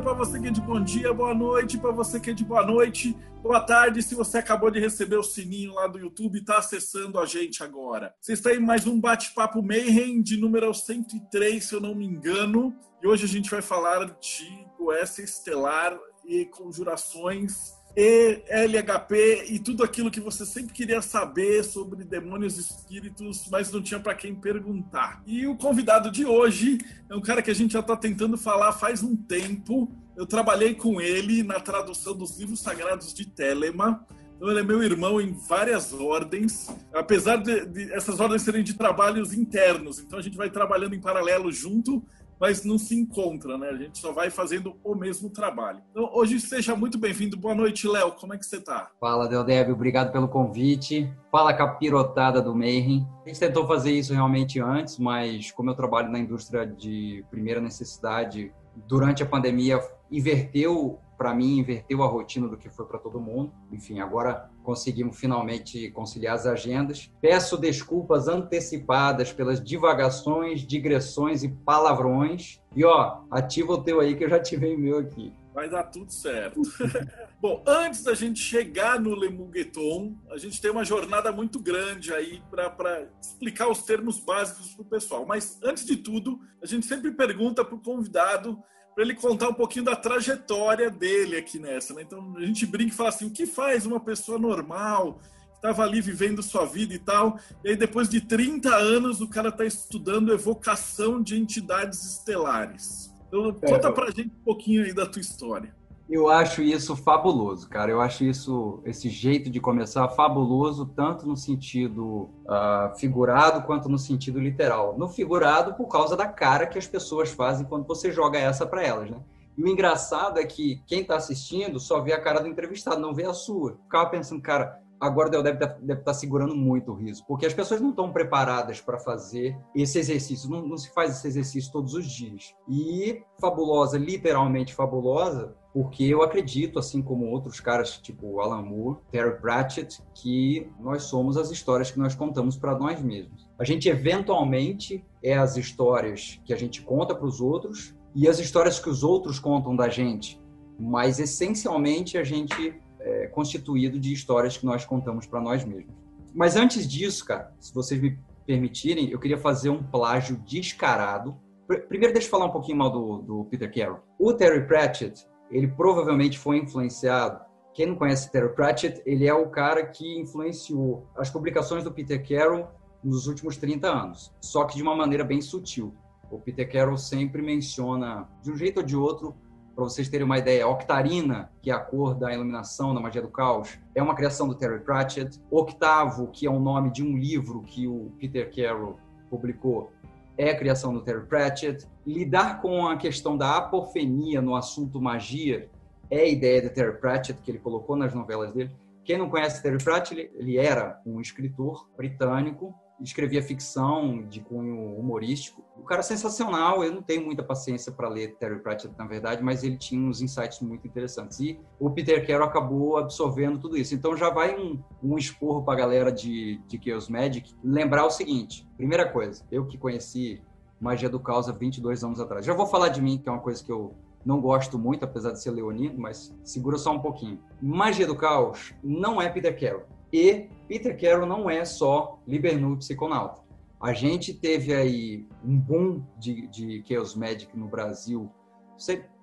você que é de bom dia, boa noite. Para você que é de boa noite, boa tarde. Se você acabou de receber o sininho lá do YouTube está acessando a gente agora. Vocês estão em mais um bate-papo Mayhem de número 103, se eu não me engano. E hoje a gente vai falar de Goécia Estelar e conjurações e LHP e tudo aquilo que você sempre queria saber sobre demônios e espíritos, mas não tinha para quem perguntar. E o convidado de hoje é um cara que a gente já está tentando falar faz um tempo. Eu trabalhei com ele na tradução dos livros sagrados de Telema. Então ele é meu irmão em várias ordens, apesar de, de essas ordens serem de trabalhos internos. Então a gente vai trabalhando em paralelo junto mas não se encontra, né? A gente só vai fazendo o mesmo trabalho. Então, hoje seja muito bem-vindo. Boa noite, Léo. Como é que você está? Fala, Deodébio. Obrigado pelo convite. Fala, capirotada do Mayhem. A gente tentou fazer isso realmente antes, mas como eu trabalho na indústria de primeira necessidade, durante a pandemia inverteu para mim inverteu a rotina do que foi para todo mundo. Enfim, agora conseguimos finalmente conciliar as agendas. Peço desculpas antecipadas pelas divagações, digressões e palavrões. E ó, ativa o teu aí que eu já ativei o meu aqui. Vai dar tudo certo. Bom, antes da gente chegar no Lemugueton, a gente tem uma jornada muito grande aí para explicar os termos básicos para o pessoal. Mas antes de tudo, a gente sempre pergunta para o convidado para ele contar um pouquinho da trajetória dele aqui nessa. Né? Então a gente brinca e fala assim: o que faz uma pessoa normal, que estava ali vivendo sua vida e tal, e aí depois de 30 anos o cara está estudando evocação de entidades estelares. Então conta é, pra gente um pouquinho aí da tua história. Eu acho isso fabuloso, cara. Eu acho isso, esse jeito de começar fabuloso, tanto no sentido uh, figurado quanto no sentido literal. No figurado, por causa da cara que as pessoas fazem quando você joga essa para elas, né? E o engraçado é que quem está assistindo só vê a cara do entrevistado, não vê a sua. Ficava pensando, cara, agora o deve estar tá, tá segurando muito o riso, porque as pessoas não estão preparadas para fazer esse exercício, não, não, se faz esse exercício todos os dias. E fabulosa, literalmente fabulosa, porque eu acredito, assim como outros caras tipo Alan Moore, Terry Pratchett, que nós somos as histórias que nós contamos para nós mesmos. A gente eventualmente é as histórias que a gente conta para os outros e as histórias que os outros contam da gente, mas essencialmente a gente é constituído de histórias que nós contamos para nós mesmos. Mas antes disso, cara, se vocês me permitirem, eu queria fazer um plágio descarado. Primeiro, deixa eu falar um pouquinho mal do, do Peter Carroll. O Terry Pratchett, ele provavelmente foi influenciado. Quem não conhece Terry Pratchett, ele é o cara que influenciou as publicações do Peter Carroll nos últimos 30 anos, só que de uma maneira bem sutil. O Peter Carroll sempre menciona, de um jeito ou de outro, para vocês terem uma ideia, Octarina, que é a cor da iluminação na magia do caos, é uma criação do Terry Pratchett. Octavo, que é o nome de um livro que o Peter Carroll publicou, é a criação do Terry Pratchett. Lidar com a questão da aporfenia no assunto magia é a ideia de Terry Pratchett, que ele colocou nas novelas dele. Quem não conhece Terry Pratchett, ele era um escritor britânico escrevia ficção de cunho humorístico. O cara é sensacional, eu não tenho muita paciência para ler Terry Pratchett, na verdade, mas ele tinha uns insights muito interessantes. E o Peter Carroll acabou absorvendo tudo isso. Então já vai um, um esporro para a galera de, de Chaos Magic lembrar o seguinte: primeira coisa, eu que conheci Magia do Caos há 22 anos atrás. Já vou falar de mim, que é uma coisa que eu não gosto muito, apesar de ser leonino, mas segura só um pouquinho. Magia do Caos não é Peter Carroll. E Peter Carroll não é só Libernu psiconauta. A gente teve aí um boom de, de Chaos Magic no Brasil.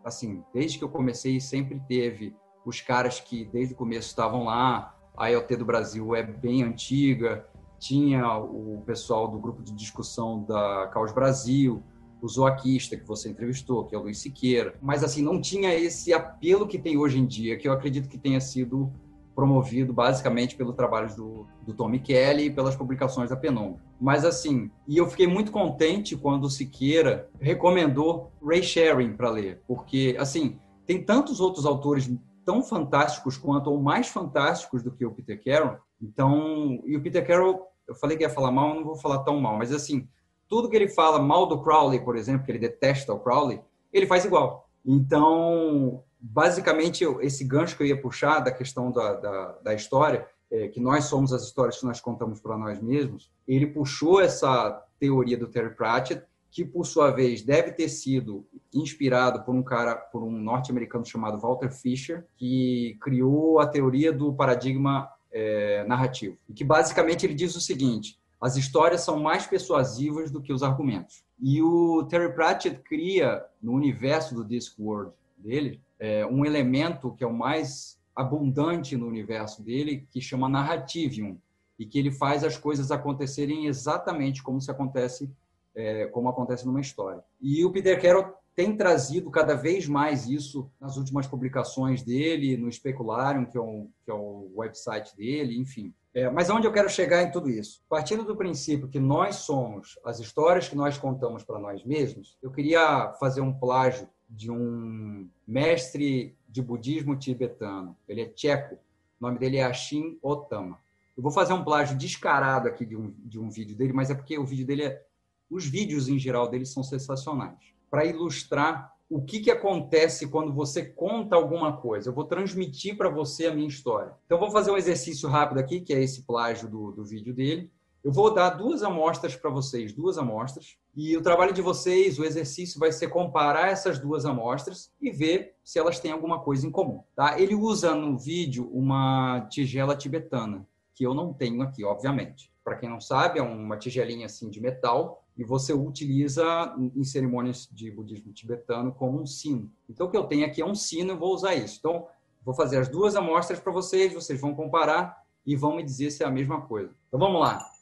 Assim, desde que eu comecei, sempre teve os caras que desde o começo estavam lá. A IoT do Brasil é bem antiga. Tinha o pessoal do grupo de discussão da Caos Brasil, o zoaquista que você entrevistou, que é o Luiz Siqueira. Mas, assim, não tinha esse apelo que tem hoje em dia, que eu acredito que tenha sido promovido basicamente pelo trabalho do, do Tommy Kelly e pelas publicações da Penumbra. Mas assim, e eu fiquei muito contente quando o Siqueira recomendou Ray Sharing para ler, porque assim, tem tantos outros autores tão fantásticos quanto ou mais fantásticos do que o Peter Carroll. Então, e o Peter Carroll eu falei que ia falar mal, não vou falar tão mal, mas assim, tudo que ele fala mal do Crowley, por exemplo, que ele detesta o Crowley, ele faz igual. Então, basicamente, esse gancho que eu ia puxar da questão da, da, da história, é, que nós somos as histórias que nós contamos para nós mesmos, ele puxou essa teoria do Terry Pratchett, que por sua vez deve ter sido inspirado por um cara, por um norte-americano chamado Walter Fisher, que criou a teoria do paradigma é, narrativo, e que basicamente ele diz o seguinte: as histórias são mais persuasivas do que os argumentos. E o Terry Pratchett cria no universo do Discworld dele é, um elemento que é o mais abundante no universo dele, que chama narrativium, e que ele faz as coisas acontecerem exatamente como se acontece é, como acontece numa história. E o Peter Carroll tem trazido cada vez mais isso nas últimas publicações dele, no Specularium, que é o, que é o website dele, enfim. É, mas onde eu quero chegar em tudo isso? Partindo do princípio que nós somos as histórias que nós contamos para nós mesmos, eu queria fazer um plágio de um mestre de budismo tibetano. Ele é tcheco. O nome dele é Ashin Otama. Eu vou fazer um plágio descarado aqui de um, de um vídeo dele, mas é porque o vídeo dele é. Os vídeos em geral dele são sensacionais. Para ilustrar o que, que acontece quando você conta alguma coisa. Eu vou transmitir para você a minha história. Então, vou fazer um exercício rápido aqui, que é esse plágio do, do vídeo dele. Eu vou dar duas amostras para vocês, duas amostras, e o trabalho de vocês, o exercício vai ser comparar essas duas amostras e ver se elas têm alguma coisa em comum. Tá? Ele usa no vídeo uma tigela tibetana, que eu não tenho aqui, obviamente. Para quem não sabe, é uma tigelinha assim de metal e você utiliza em cerimônias de budismo tibetano como um sino. Então, o que eu tenho aqui é um sino, eu vou usar isso. Então, vou fazer as duas amostras para vocês, vocês vão comparar e vão me dizer se é a mesma coisa. Então, vamos lá.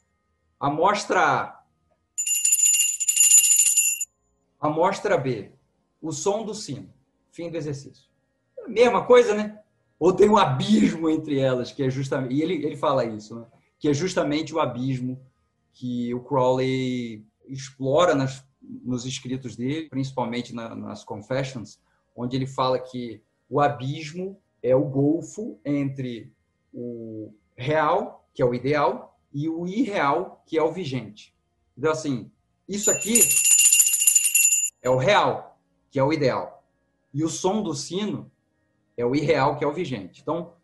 Amostra A. Amostra B. O som do sino. Fim do exercício. É mesma coisa, né? Ou tem um abismo entre elas, que é justamente. E ele, ele fala isso, né? Que é justamente o abismo que o Crowley explora nas, nos escritos dele, principalmente na, nas Confessions, onde ele fala que o abismo é o golfo entre o real, que é o ideal, e o irreal, que é o vigente. Então, assim, isso aqui é o real, que é o ideal. E o som do sino é o irreal, que é o vigente. Então,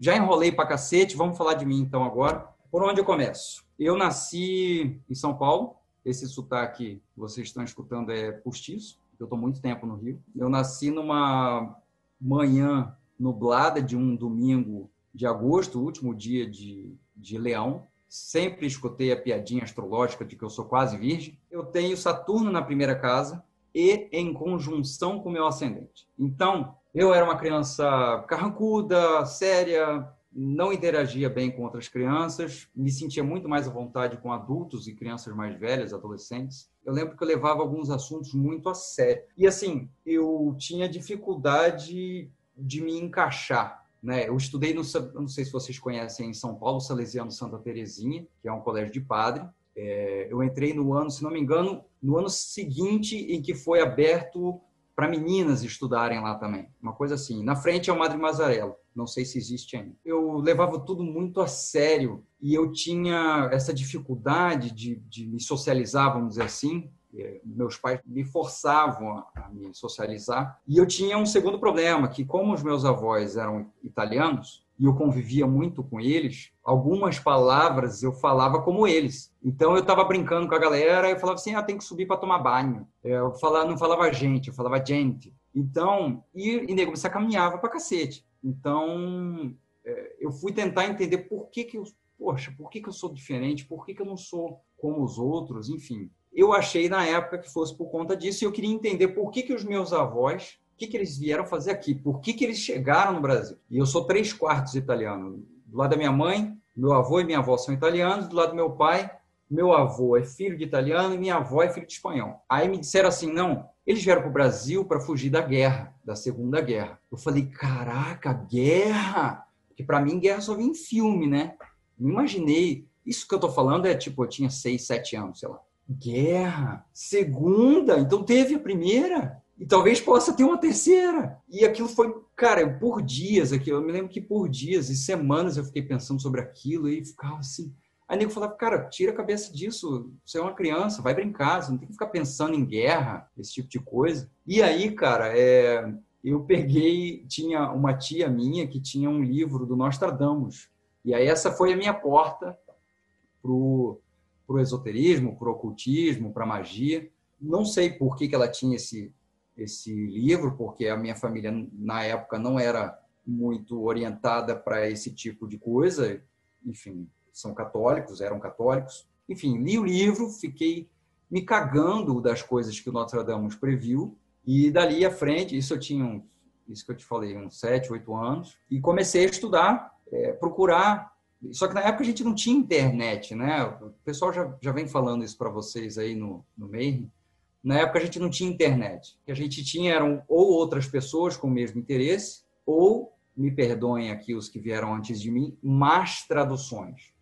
já enrolei pra cacete, vamos falar de mim então agora. Por onde eu começo? Eu nasci em São Paulo. Esse sotaque que vocês estão escutando é postiço. Eu estou muito tempo no Rio. Eu nasci numa manhã nublada de um domingo de agosto, último dia de, de Leão sempre escutei a piadinha astrológica de que eu sou quase virgem. Eu tenho Saturno na primeira casa e em conjunção com meu ascendente. Então, eu era uma criança carrancuda, séria, não interagia bem com outras crianças, me sentia muito mais à vontade com adultos e crianças mais velhas, adolescentes. Eu lembro que eu levava alguns assuntos muito a sério. E assim, eu tinha dificuldade de me encaixar né? Eu estudei no, não sei se vocês conhecem em São Paulo, Salesiano Santa Terezinha, que é um colégio de padre. É, eu entrei no ano, se não me engano, no ano seguinte em que foi aberto para meninas estudarem lá também. Uma coisa assim. Na frente é o Madre Mazarello. Não sei se existe ainda. Eu levava tudo muito a sério e eu tinha essa dificuldade de, de me socializar, vamos dizer assim, meus pais me forçavam a me socializar. E eu tinha um segundo problema, que como os meus avós eram italianos, e eu convivia muito com eles, algumas palavras eu falava como eles. Então eu estava brincando com a galera, eu falava assim, ah, tem que subir para tomar banho. Eu falava, não falava gente, eu falava gente. Então, e, e nego, você caminhava para cacete. Então, é, eu fui tentar entender por que que eu, poxa, por que que eu sou diferente, por que que eu não sou como os outros, enfim eu achei na época que fosse por conta disso e eu queria entender por que, que os meus avós, o que, que eles vieram fazer aqui, por que, que eles chegaram no Brasil. E eu sou três quartos italiano. Do lado da minha mãe, meu avô e minha avó são italianos, do lado do meu pai, meu avô é filho de italiano e minha avó é filho de espanhol. Aí me disseram assim, não, eles vieram para o Brasil para fugir da guerra, da Segunda Guerra. Eu falei, caraca, guerra! Porque para mim guerra só vem em filme, né? Não imaginei. Isso que eu estou falando é tipo, eu tinha seis, sete anos, sei lá guerra, segunda, então teve a primeira e talvez possa ter uma terceira. E aquilo foi, cara, por dias aqui, eu me lembro que por dias e semanas eu fiquei pensando sobre aquilo e ficava assim, Aí nego falava, cara, tira a cabeça disso, você é uma criança, vai brincar, você não tem que ficar pensando em guerra, esse tipo de coisa. E aí, cara, é, eu peguei, tinha uma tia minha que tinha um livro do Nostradamus. E aí essa foi a minha porta pro pro esoterismo, pro ocultismo, para magia. Não sei por que, que ela tinha esse esse livro, porque a minha família na época não era muito orientada para esse tipo de coisa. Enfim, são católicos, eram católicos. Enfim, li o livro, fiquei me cagando das coisas que o Nostradamus previu e dali à frente, isso eu tinha, isso que eu te falei, uns sete, oito anos, e comecei a estudar, é, procurar. Só que na época a gente não tinha internet, né? O pessoal já, já vem falando isso para vocês aí no, no meio. Na época a gente não tinha internet. O que a gente tinha eram ou outras pessoas com o mesmo interesse, ou, me perdoem aqui os que vieram antes de mim, más traduções.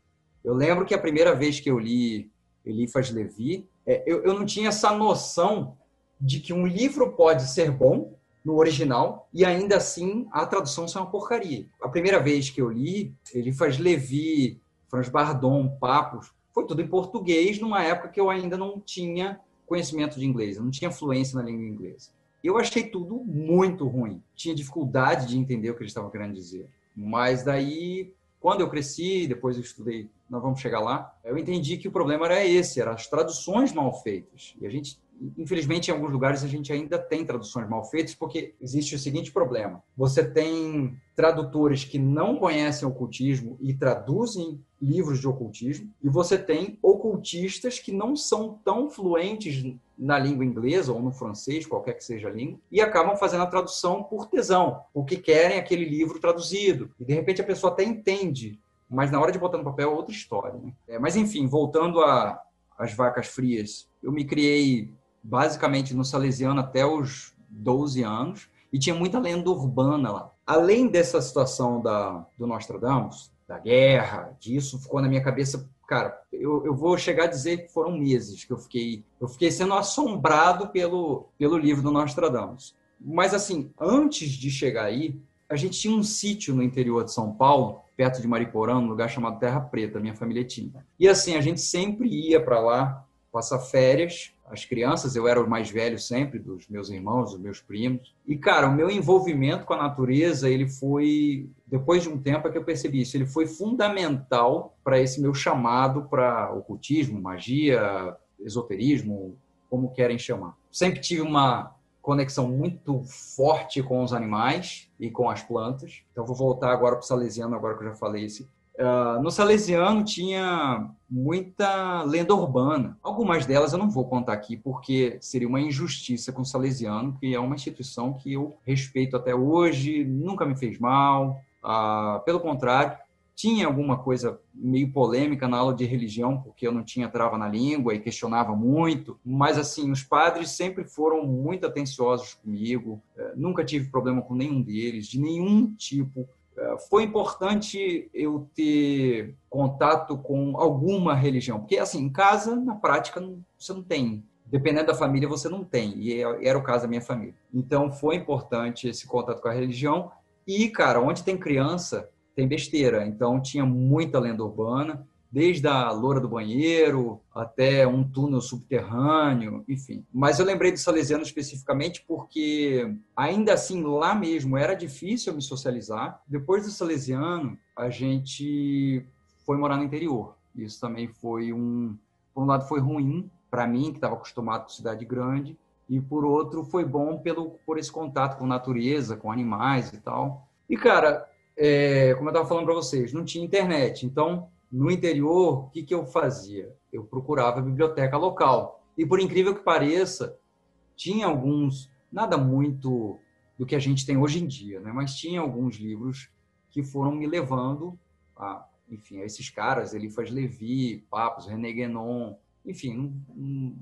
Eu lembro que a primeira vez que eu li Elifas Levi, é, eu, eu não tinha essa noção de que um livro pode ser bom no original e ainda assim a tradução ser uma porcaria. A primeira vez que eu li, ele faz Levi, Franz Bardon, Papos, foi tudo em português numa época que eu ainda não tinha conhecimento de inglês, eu não tinha fluência na língua inglesa. Eu achei tudo muito ruim. Tinha dificuldade de entender o que eles estavam querendo dizer. Mas daí, quando eu cresci, depois eu estudei, nós vamos chegar lá, eu entendi que o problema era esse, eram as traduções mal feitas. E a gente Infelizmente, em alguns lugares a gente ainda tem traduções mal feitas, porque existe o seguinte problema: você tem tradutores que não conhecem ocultismo e traduzem livros de ocultismo, e você tem ocultistas que não são tão fluentes na língua inglesa ou no francês, qualquer que seja a língua, e acabam fazendo a tradução por tesão, porque querem aquele livro traduzido. E de repente a pessoa até entende, mas na hora de botar no papel é outra história. Né? É, mas enfim, voltando às vacas frias, eu me criei basicamente no Salesiano até os 12 anos, e tinha muita lenda urbana lá. Além dessa situação da, do Nostradamus, da guerra, disso ficou na minha cabeça. Cara, eu, eu vou chegar a dizer que foram meses que eu fiquei, eu fiquei sendo assombrado pelo, pelo livro do Nostradamus. Mas, assim, antes de chegar aí, a gente tinha um sítio no interior de São Paulo, perto de Mariporã, um lugar chamado Terra Preta, minha família tinha. E, assim, a gente sempre ia para lá passar férias as crianças, eu era o mais velho sempre dos meus irmãos, dos meus primos. E cara, o meu envolvimento com a natureza, ele foi depois de um tempo é que eu percebi isso, ele foi fundamental para esse meu chamado para ocultismo, magia, esoterismo, como querem chamar. Sempre tive uma conexão muito forte com os animais e com as plantas. Então vou voltar agora para o salesiano, agora que eu já falei esse Uh, no Salesiano tinha muita lenda urbana. Algumas delas eu não vou contar aqui porque seria uma injustiça com o Salesiano, que é uma instituição que eu respeito até hoje, nunca me fez mal. Uh, pelo contrário, tinha alguma coisa meio polêmica na aula de religião, porque eu não tinha trava na língua e questionava muito, mas assim, os padres sempre foram muito atenciosos comigo, uh, nunca tive problema com nenhum deles, de nenhum tipo foi importante eu ter contato com alguma religião, porque assim, em casa, na prática, você não tem. Dependendo da família, você não tem, e é, era o caso da minha família. Então, foi importante esse contato com a religião. E, cara, onde tem criança, tem besteira. Então, tinha muita lenda urbana desde a loura do banheiro até um túnel subterrâneo, enfim. Mas eu lembrei do Salesiano especificamente porque, ainda assim, lá mesmo era difícil me socializar. Depois do Salesiano, a gente foi morar no interior. Isso também foi um. Por um lado, foi ruim para mim, que estava acostumado com cidade grande, e por outro, foi bom pelo, por esse contato com natureza, com animais e tal. E, cara, é, como eu estava falando para vocês, não tinha internet. Então, no interior, o que, que eu fazia? Eu procurava a biblioteca local. E por incrível que pareça, tinha alguns, nada muito do que a gente tem hoje em dia, né? mas tinha alguns livros que foram me levando a, enfim, a esses caras, Eliphas Levi, Papos, René Guénon, enfim, não, não,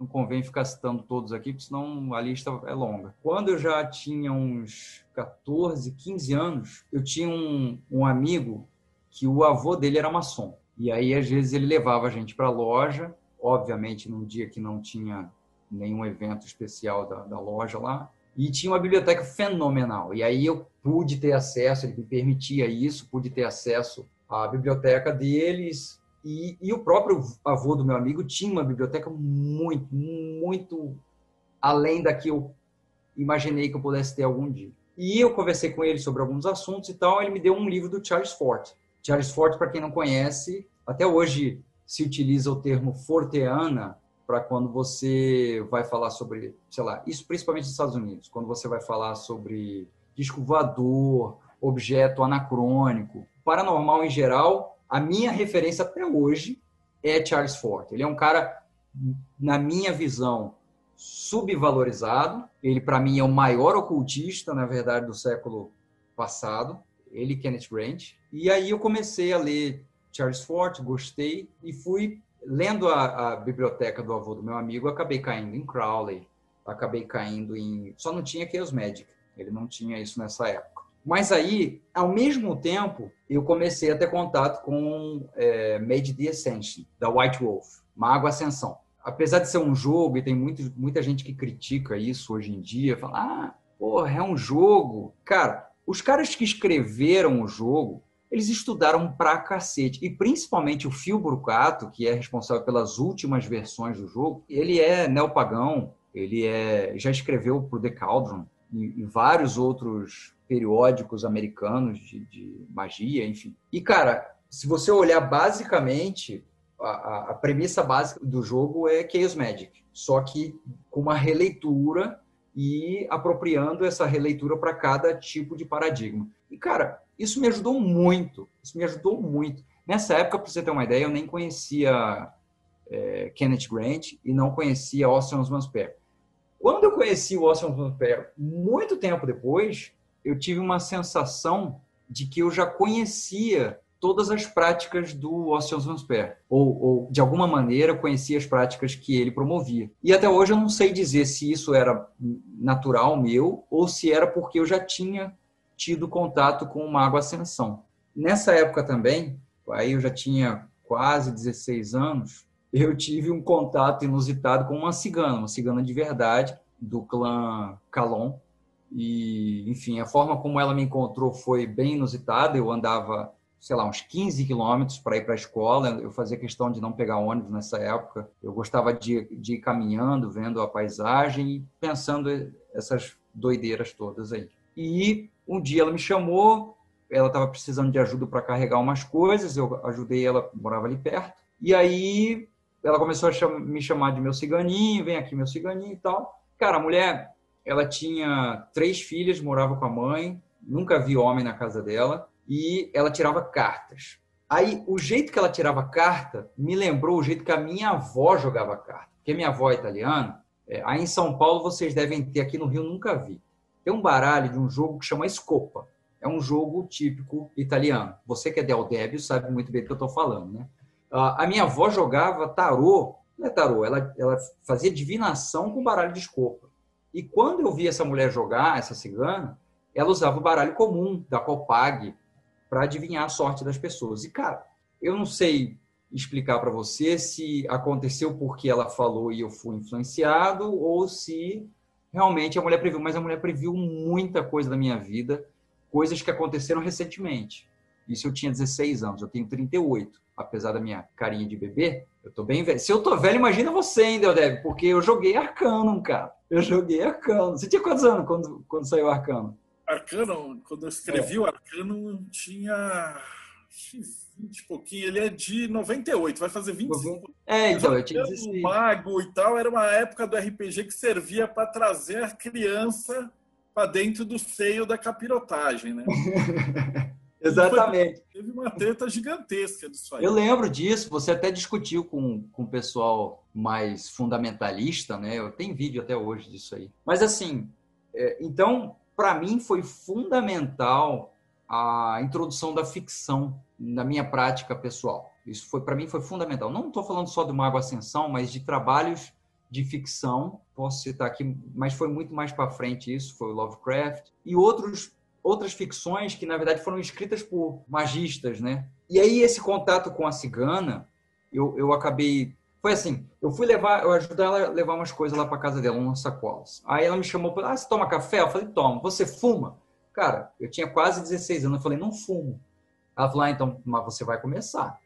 não convém ficar citando todos aqui, porque senão a lista é longa. Quando eu já tinha uns 14, 15 anos, eu tinha um, um amigo que o avô dele era maçom. E aí, às vezes, ele levava a gente para a loja, obviamente, num dia que não tinha nenhum evento especial da, da loja lá, e tinha uma biblioteca fenomenal. E aí eu pude ter acesso, ele me permitia isso, pude ter acesso à biblioteca deles, E, e, o próprio avô do meu amigo tinha uma biblioteca muito, muito além da que eu imaginei que eu pudesse ter algum dia. E eu conversei com ele sobre alguns assuntos e tal. Ele me deu um livro do Charles Fort. Charles Fort, para quem não conhece, até hoje se utiliza o termo forteana para quando você vai falar sobre, sei lá, isso principalmente nos Estados Unidos, quando você vai falar sobre disco voador, objeto anacrônico, paranormal em geral, a minha referência até hoje é Charles Fort. Ele é um cara, na minha visão, subvalorizado. Ele, para mim, é o maior ocultista, na verdade, do século passado. Ele, Kenneth Grant. E aí eu comecei a ler Charles Fort, gostei e fui lendo a, a biblioteca do avô do meu amigo. Acabei caindo em Crowley, acabei caindo em. Só não tinha Chaos Magic. Ele não tinha isso nessa época. Mas aí, ao mesmo tempo, eu comecei a ter contato com é, Made the Ascension, da White Wolf, Mago Ascensão. Apesar de ser um jogo, e tem muito, muita gente que critica isso hoje em dia, fala, ah, porra, é um jogo. Cara, os caras que escreveram o jogo, eles estudaram pra cacete. E principalmente o Phil Brucato, que é responsável pelas últimas versões do jogo, ele é neopagão, ele é, já escreveu pro The Cauldron, e, e vários outros periódicos americanos de, de, magia, enfim. E, cara, se você olhar basicamente, a, a, premissa básica do jogo é Chaos Magic, só que com uma releitura e apropriando essa releitura para cada tipo de paradigma. E, cara, isso me ajudou muito, isso me ajudou muito. Nessa época, para você ter uma ideia, eu nem conhecia é, Kenneth Grant e não conhecia Austin Osman Spare. Quando eu conheci o Austin Vampire, muito tempo depois, eu tive uma sensação de que eu já conhecia todas as práticas do Austin Vampire, ou, ou de alguma maneira conhecia as práticas que ele promovia. E até hoje eu não sei dizer se isso era natural meu ou se era porque eu já tinha tido contato com o Mago Ascensão. Nessa época também, aí eu já tinha quase 16 anos, eu tive um contato inusitado com uma cigana, uma cigana de verdade, do clã Calon. E, enfim, a forma como ela me encontrou foi bem inusitada. Eu andava, sei lá, uns 15 quilômetros para ir para a escola. Eu fazia questão de não pegar ônibus nessa época. Eu gostava de, de ir caminhando, vendo a paisagem e pensando essas doideiras todas aí. E um dia ela me chamou, ela estava precisando de ajuda para carregar umas coisas, eu ajudei ela, morava ali perto. E aí ela começou a me chamar de meu ciganinho, vem aqui meu ciganinho e tal. Cara, a mulher, ela tinha três filhas, morava com a mãe, nunca vi homem na casa dela, e ela tirava cartas. Aí, o jeito que ela tirava carta me lembrou o jeito que a minha avó jogava carta. Porque minha avó é italiana, é, aí em São Paulo vocês devem ter, aqui no Rio nunca vi. Tem um baralho de um jogo que chama Scopa. É um jogo típico italiano. Você que é del Débio sabe muito bem do que eu estou falando, né? A minha avó jogava tarô, não é tarô, ela, ela fazia divinação com baralho de escopa. E quando eu vi essa mulher jogar, essa cigana, ela usava o baralho comum da Copag para adivinhar a sorte das pessoas. E, cara, eu não sei explicar para você se aconteceu porque ela falou e eu fui influenciado ou se realmente a mulher previu. Mas a mulher previu muita coisa da minha vida, coisas que aconteceram recentemente. Isso eu tinha 16 anos, eu tenho 38 apesar da minha carinha de bebê, eu tô bem velho. Se eu tô velho, imagina você ainda, Deb, porque eu joguei Arcano, cara. Eu joguei Arcano. Você tinha quantos anos quando, quando saiu Arcano? Arcano, quando eu escrevi é. o Arcano, tinha 20 e pouquinho. Ele é de 98, vai fazer 25. É, então, eu tinha 16. O Mago e tal, era uma época do RPG que servia para trazer a criança para dentro do seio da capirotagem, né? Exatamente. Teve uma treta gigantesca disso aí. Eu lembro disso, você até discutiu com, com o pessoal mais fundamentalista, né? Eu tenho vídeo até hoje disso aí. Mas assim, é, então, para mim foi fundamental a introdução da ficção na minha prática pessoal. Isso foi para mim foi fundamental. Não estou falando só do Mago Ascensão, mas de trabalhos de ficção. Posso citar aqui, mas foi muito mais para frente isso, foi o Lovecraft e outros outras ficções que, na verdade, foram escritas por magistas, né? E aí, esse contato com a cigana, eu, eu acabei... Foi assim, eu fui levar, eu ajudei ela a levar umas coisas lá para casa dela, umas sacolas. Aí ela me chamou, ah, você toma café? Eu falei, toma. Você fuma? Cara, eu tinha quase 16 anos, eu falei, não fumo. Ela falou, ah, então, mas você vai começar.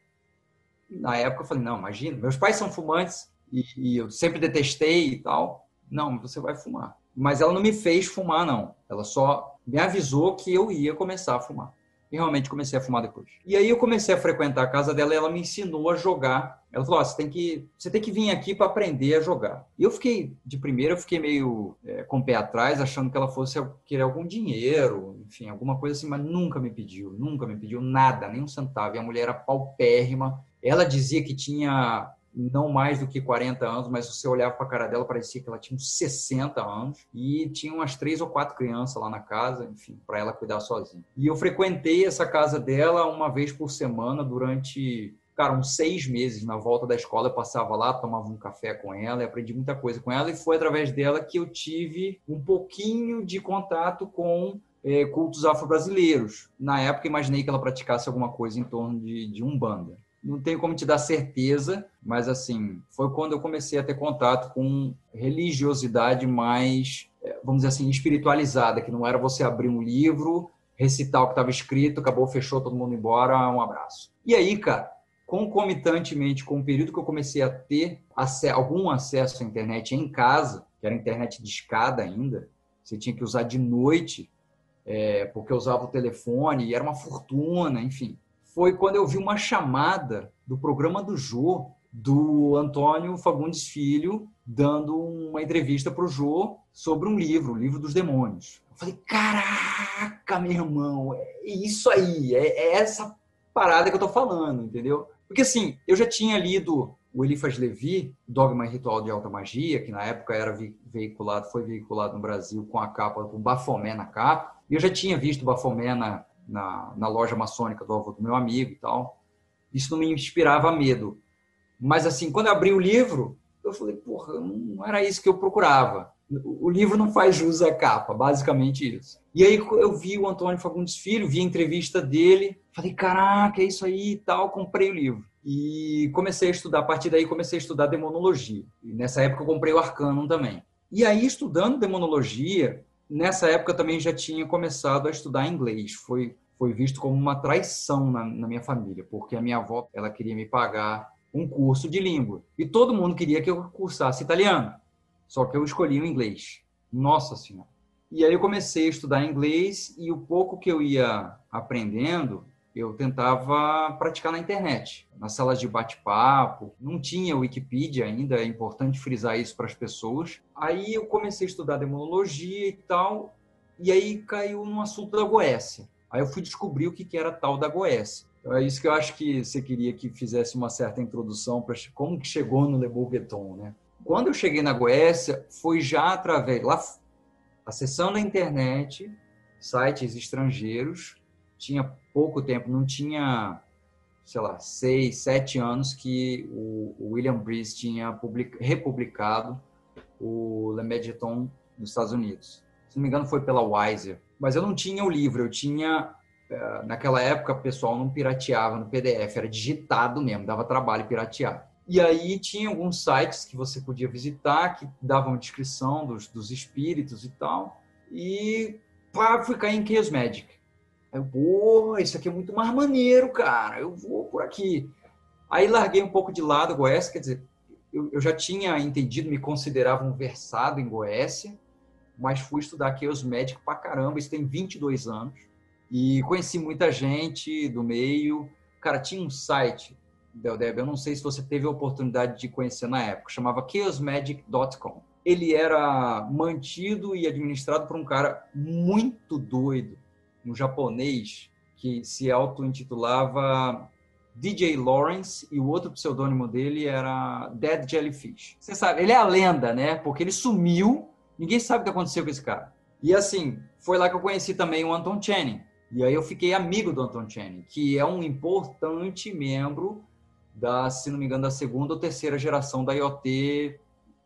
Na época eu falei, não, imagina, meus pais são fumantes e, e eu sempre detestei e tal. Não, você vai fumar. Mas ela não me fez fumar, não. Ela só me avisou que eu ia começar a fumar. E realmente comecei a fumar depois. E aí eu comecei a frequentar a casa dela e ela me ensinou a jogar. Ela falou: oh, você tem que você tem que vir aqui para aprender a jogar. E eu fiquei de primeira eu fiquei meio é, com o pé atrás, achando que ela fosse querer algum dinheiro, enfim, alguma coisa assim, mas nunca me pediu, nunca me pediu nada, nem um centavo. E a mulher era paupérrima. Ela dizia que tinha não mais do que 40 anos, mas você olhava para a cara dela, parecia que ela tinha uns 60 anos e tinha umas três ou quatro crianças lá na casa, enfim, para ela cuidar sozinha. E eu frequentei essa casa dela uma vez por semana durante cara, uns seis meses na volta da escola, eu passava lá, tomava um café com ela e aprendi muita coisa com ela. E foi através dela que eu tive um pouquinho de contato com é, cultos afro-brasileiros. Na época, imaginei que ela praticasse alguma coisa em torno de, de Umbanda não tenho como te dar certeza, mas assim, foi quando eu comecei a ter contato com religiosidade mais, é, vamos dizer assim, espiritualizada, que não era você abrir um livro, recitar o que estava escrito, acabou, fechou, todo mundo embora, um abraço. E aí, cara, concomitantemente com o período que eu comecei a ter algum acesso à internet em casa, que era internet de escada ainda, você tinha que usar de noite, é, porque eu usava o telefone e era uma fortuna, enfim foi quando eu vi uma chamada do programa do Jô, do Antônio Fagundes Filho, dando uma entrevista para o Jô sobre um livro, o Livro dos Demônios. Eu falei, caraca, meu irmão, é isso aí, é, é essa parada que eu tô falando, entendeu? Porque assim, eu já tinha lido o Eliphas Levi, Dogma e Ritual de Alta Magia, que na época era veiculado, foi veiculado no Brasil com a capa, com Bafomé na capa, e eu já tinha visto Bafomé na, na, na loja maçônica do avô do meu amigo e tal. Isso não me inspirava medo. Mas, assim, quando eu abri o livro, eu falei, porra, não era isso que eu procurava. O livro não faz jus à capa, basicamente isso. E aí eu vi o Antônio Fagundes Filho, vi a entrevista dele, falei, caraca, é isso aí e tal, comprei o livro. E comecei a estudar, a partir daí comecei a estudar demonologia. E nessa época eu comprei o Arcanum também. E aí, estudando demonologia, nessa época também já tinha começado a estudar inglês. Foi, foi visto como uma traição na, na minha família, porque a minha avó ela queria me pagar um curso de língua. E todo mundo queria que eu cursasse italiano. Só que eu escolhi o inglês. Nossa Senhora. E aí eu comecei a estudar inglês e o pouco que eu ia aprendendo, eu tentava praticar na internet, nas salas de bate-papo. Não tinha Wikipedia ainda, é importante frisar isso para as pessoas. Aí eu comecei a estudar demonologia e tal, e aí caiu no assunto da Goécia. Aí eu fui descobrir o que era tal da Goécia. Então é isso que eu acho que você queria que fizesse uma certa introdução para como que chegou no Le Bourgueton, né? Quando eu cheguei na Goécia, foi já através lá acessando a internet, sites estrangeiros, tinha pouco tempo, não tinha, sei lá, seis, sete anos que o, William Breeze tinha public, republicado o Le Méditon nos Estados Unidos. Se não me engano, foi pela Wiser. Mas eu não tinha o livro, eu tinha. Eh, naquela época, o pessoal não pirateava no PDF, era digitado mesmo, dava trabalho piratear. E aí tinha alguns sites que você podia visitar, que davam descrição dos, dos espíritos e tal. E pá, fui cair em Chaos Magic. Aí eu, pô, isso aqui é muito mais maneiro, cara. Eu vou por aqui. Aí larguei um pouco de lado Goécia, quer dizer, eu, eu, já tinha entendido, me considerava um versado em Goécia, mas fui estudar Chaos Médico pra caramba, isso tem 22 anos. E conheci muita gente do meio. Cara, tinha um site, Deldeb, eu não sei se você teve a oportunidade de conhecer na época, chamava chaosmagic.com. Ele era mantido e administrado por um cara muito doido, um japonês que se auto-intitulava DJ Lawrence e o outro pseudônimo dele era Dead Jellyfish. Você sabe, ele é a lenda, né? Porque ele sumiu, ninguém sabe o que aconteceu com esse cara. E assim, foi lá que eu conheci também o Anton Channing. E aí eu fiquei amigo do Anton Channing, que é um importante membro da, se não me engano, da segunda ou terceira geração da IoT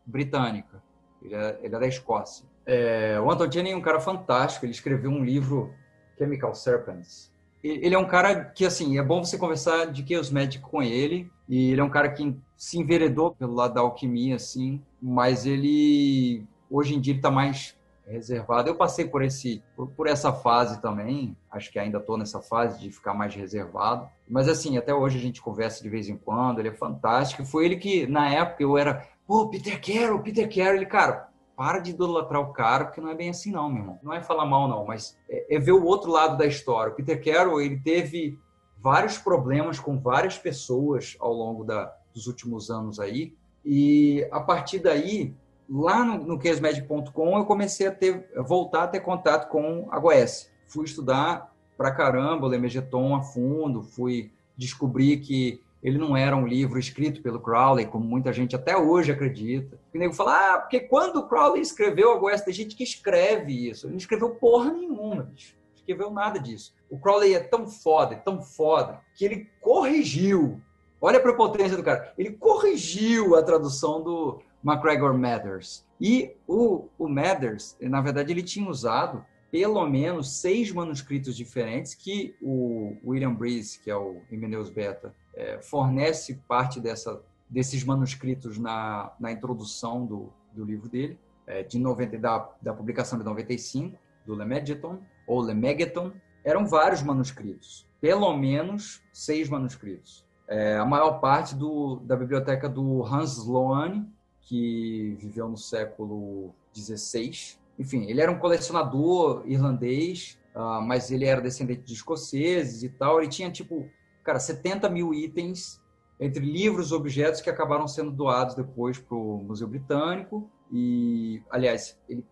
britânica. Ele é, ele é da Escócia. É, o Anton Channing é um cara fantástico, ele escreveu um livro Chemical Serpents. Ele é um cara que, assim, é bom você conversar de Chaos Magic com ele. E ele é um cara que se enveredou pelo lado da alquimia, assim. Mas ele, hoje em dia, ele está mais reservado. Eu passei por esse por, essa fase também. Acho que ainda estou nessa fase de ficar mais reservado. Mas assim, até hoje a gente conversa de vez em quando. Ele é fantástico. Foi ele que na época eu era, pô, Peter Carroll, Peter Carroll. Ele, cara, para de idolatrar o cara, porque não é bem assim não, meu irmão. Não é falar mal não, mas é, é ver o outro lado da história. O Peter Carroll, ele teve vários problemas com várias pessoas ao longo da, dos últimos anos aí. E a partir daí, lá no, no eu comecei a ter, voltar a ter contato com a Goécia. Fui estudar pra caramba o Lemegeton a fundo, fui descobrir que ele não era um livro escrito pelo Crowley, como muita gente até hoje acredita. O nego fala, ah, porque quando o Crowley escreveu a Goécia, tem gente que escreve isso. Ele não escreveu porra nenhuma, bicho. Não escreveu nada disso. O Crowley é tão foda, é tão foda, que ele corrigiu. Olha a prepotência do cara. Ele corrigiu a tradução do, MacGregor Mathers. E o, o Mathers, na verdade, ele tinha usado pelo menos seis manuscritos diferentes que o William Breeze, que é o Himeneus Beta, é, fornece parte dessa, desses manuscritos na, na introdução do, do livro dele, é, de 90, da, da publicação de 95, do Lemegeton, ou Lemegeton. Eram vários manuscritos, pelo menos seis manuscritos. É, a maior parte do, da biblioteca do Hans Sloane, que viveu no século XVI. Enfim, ele era um colecionador irlandês, uh, mas ele era descendente de escoceses e tal. Ele tinha, tipo, cara, 70 mil itens entre livros e objetos que acabaram sendo doados depois para o Museu Britânico. E, aliás, ele,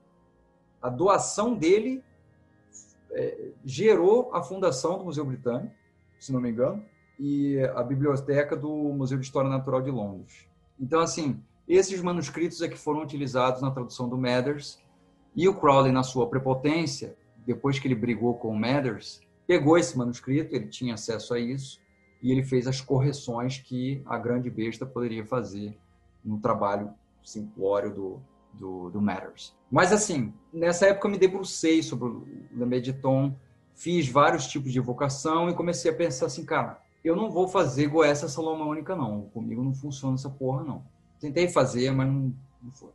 a doação dele é, gerou a fundação do Museu Britânico, se não me engano, e a biblioteca do Museu de História Natural de Londres. Então, assim, esses manuscritos é que foram utilizados na tradução do Mathers, e o Crowley, na sua prepotência, depois que ele brigou com o Mathers, pegou esse manuscrito, ele tinha acesso a isso, e ele fez as correções que a grande besta poderia fazer no trabalho simplório do, do, do. Mas, assim, nessa época eu me debrucei sobre o Lemediton, fiz vários tipos de evocação e comecei a pensar assim, cara, eu não vou fazer Goécia Salomônica, não. Comigo não funciona essa porra, não. Tentei fazer, mas não, não foi.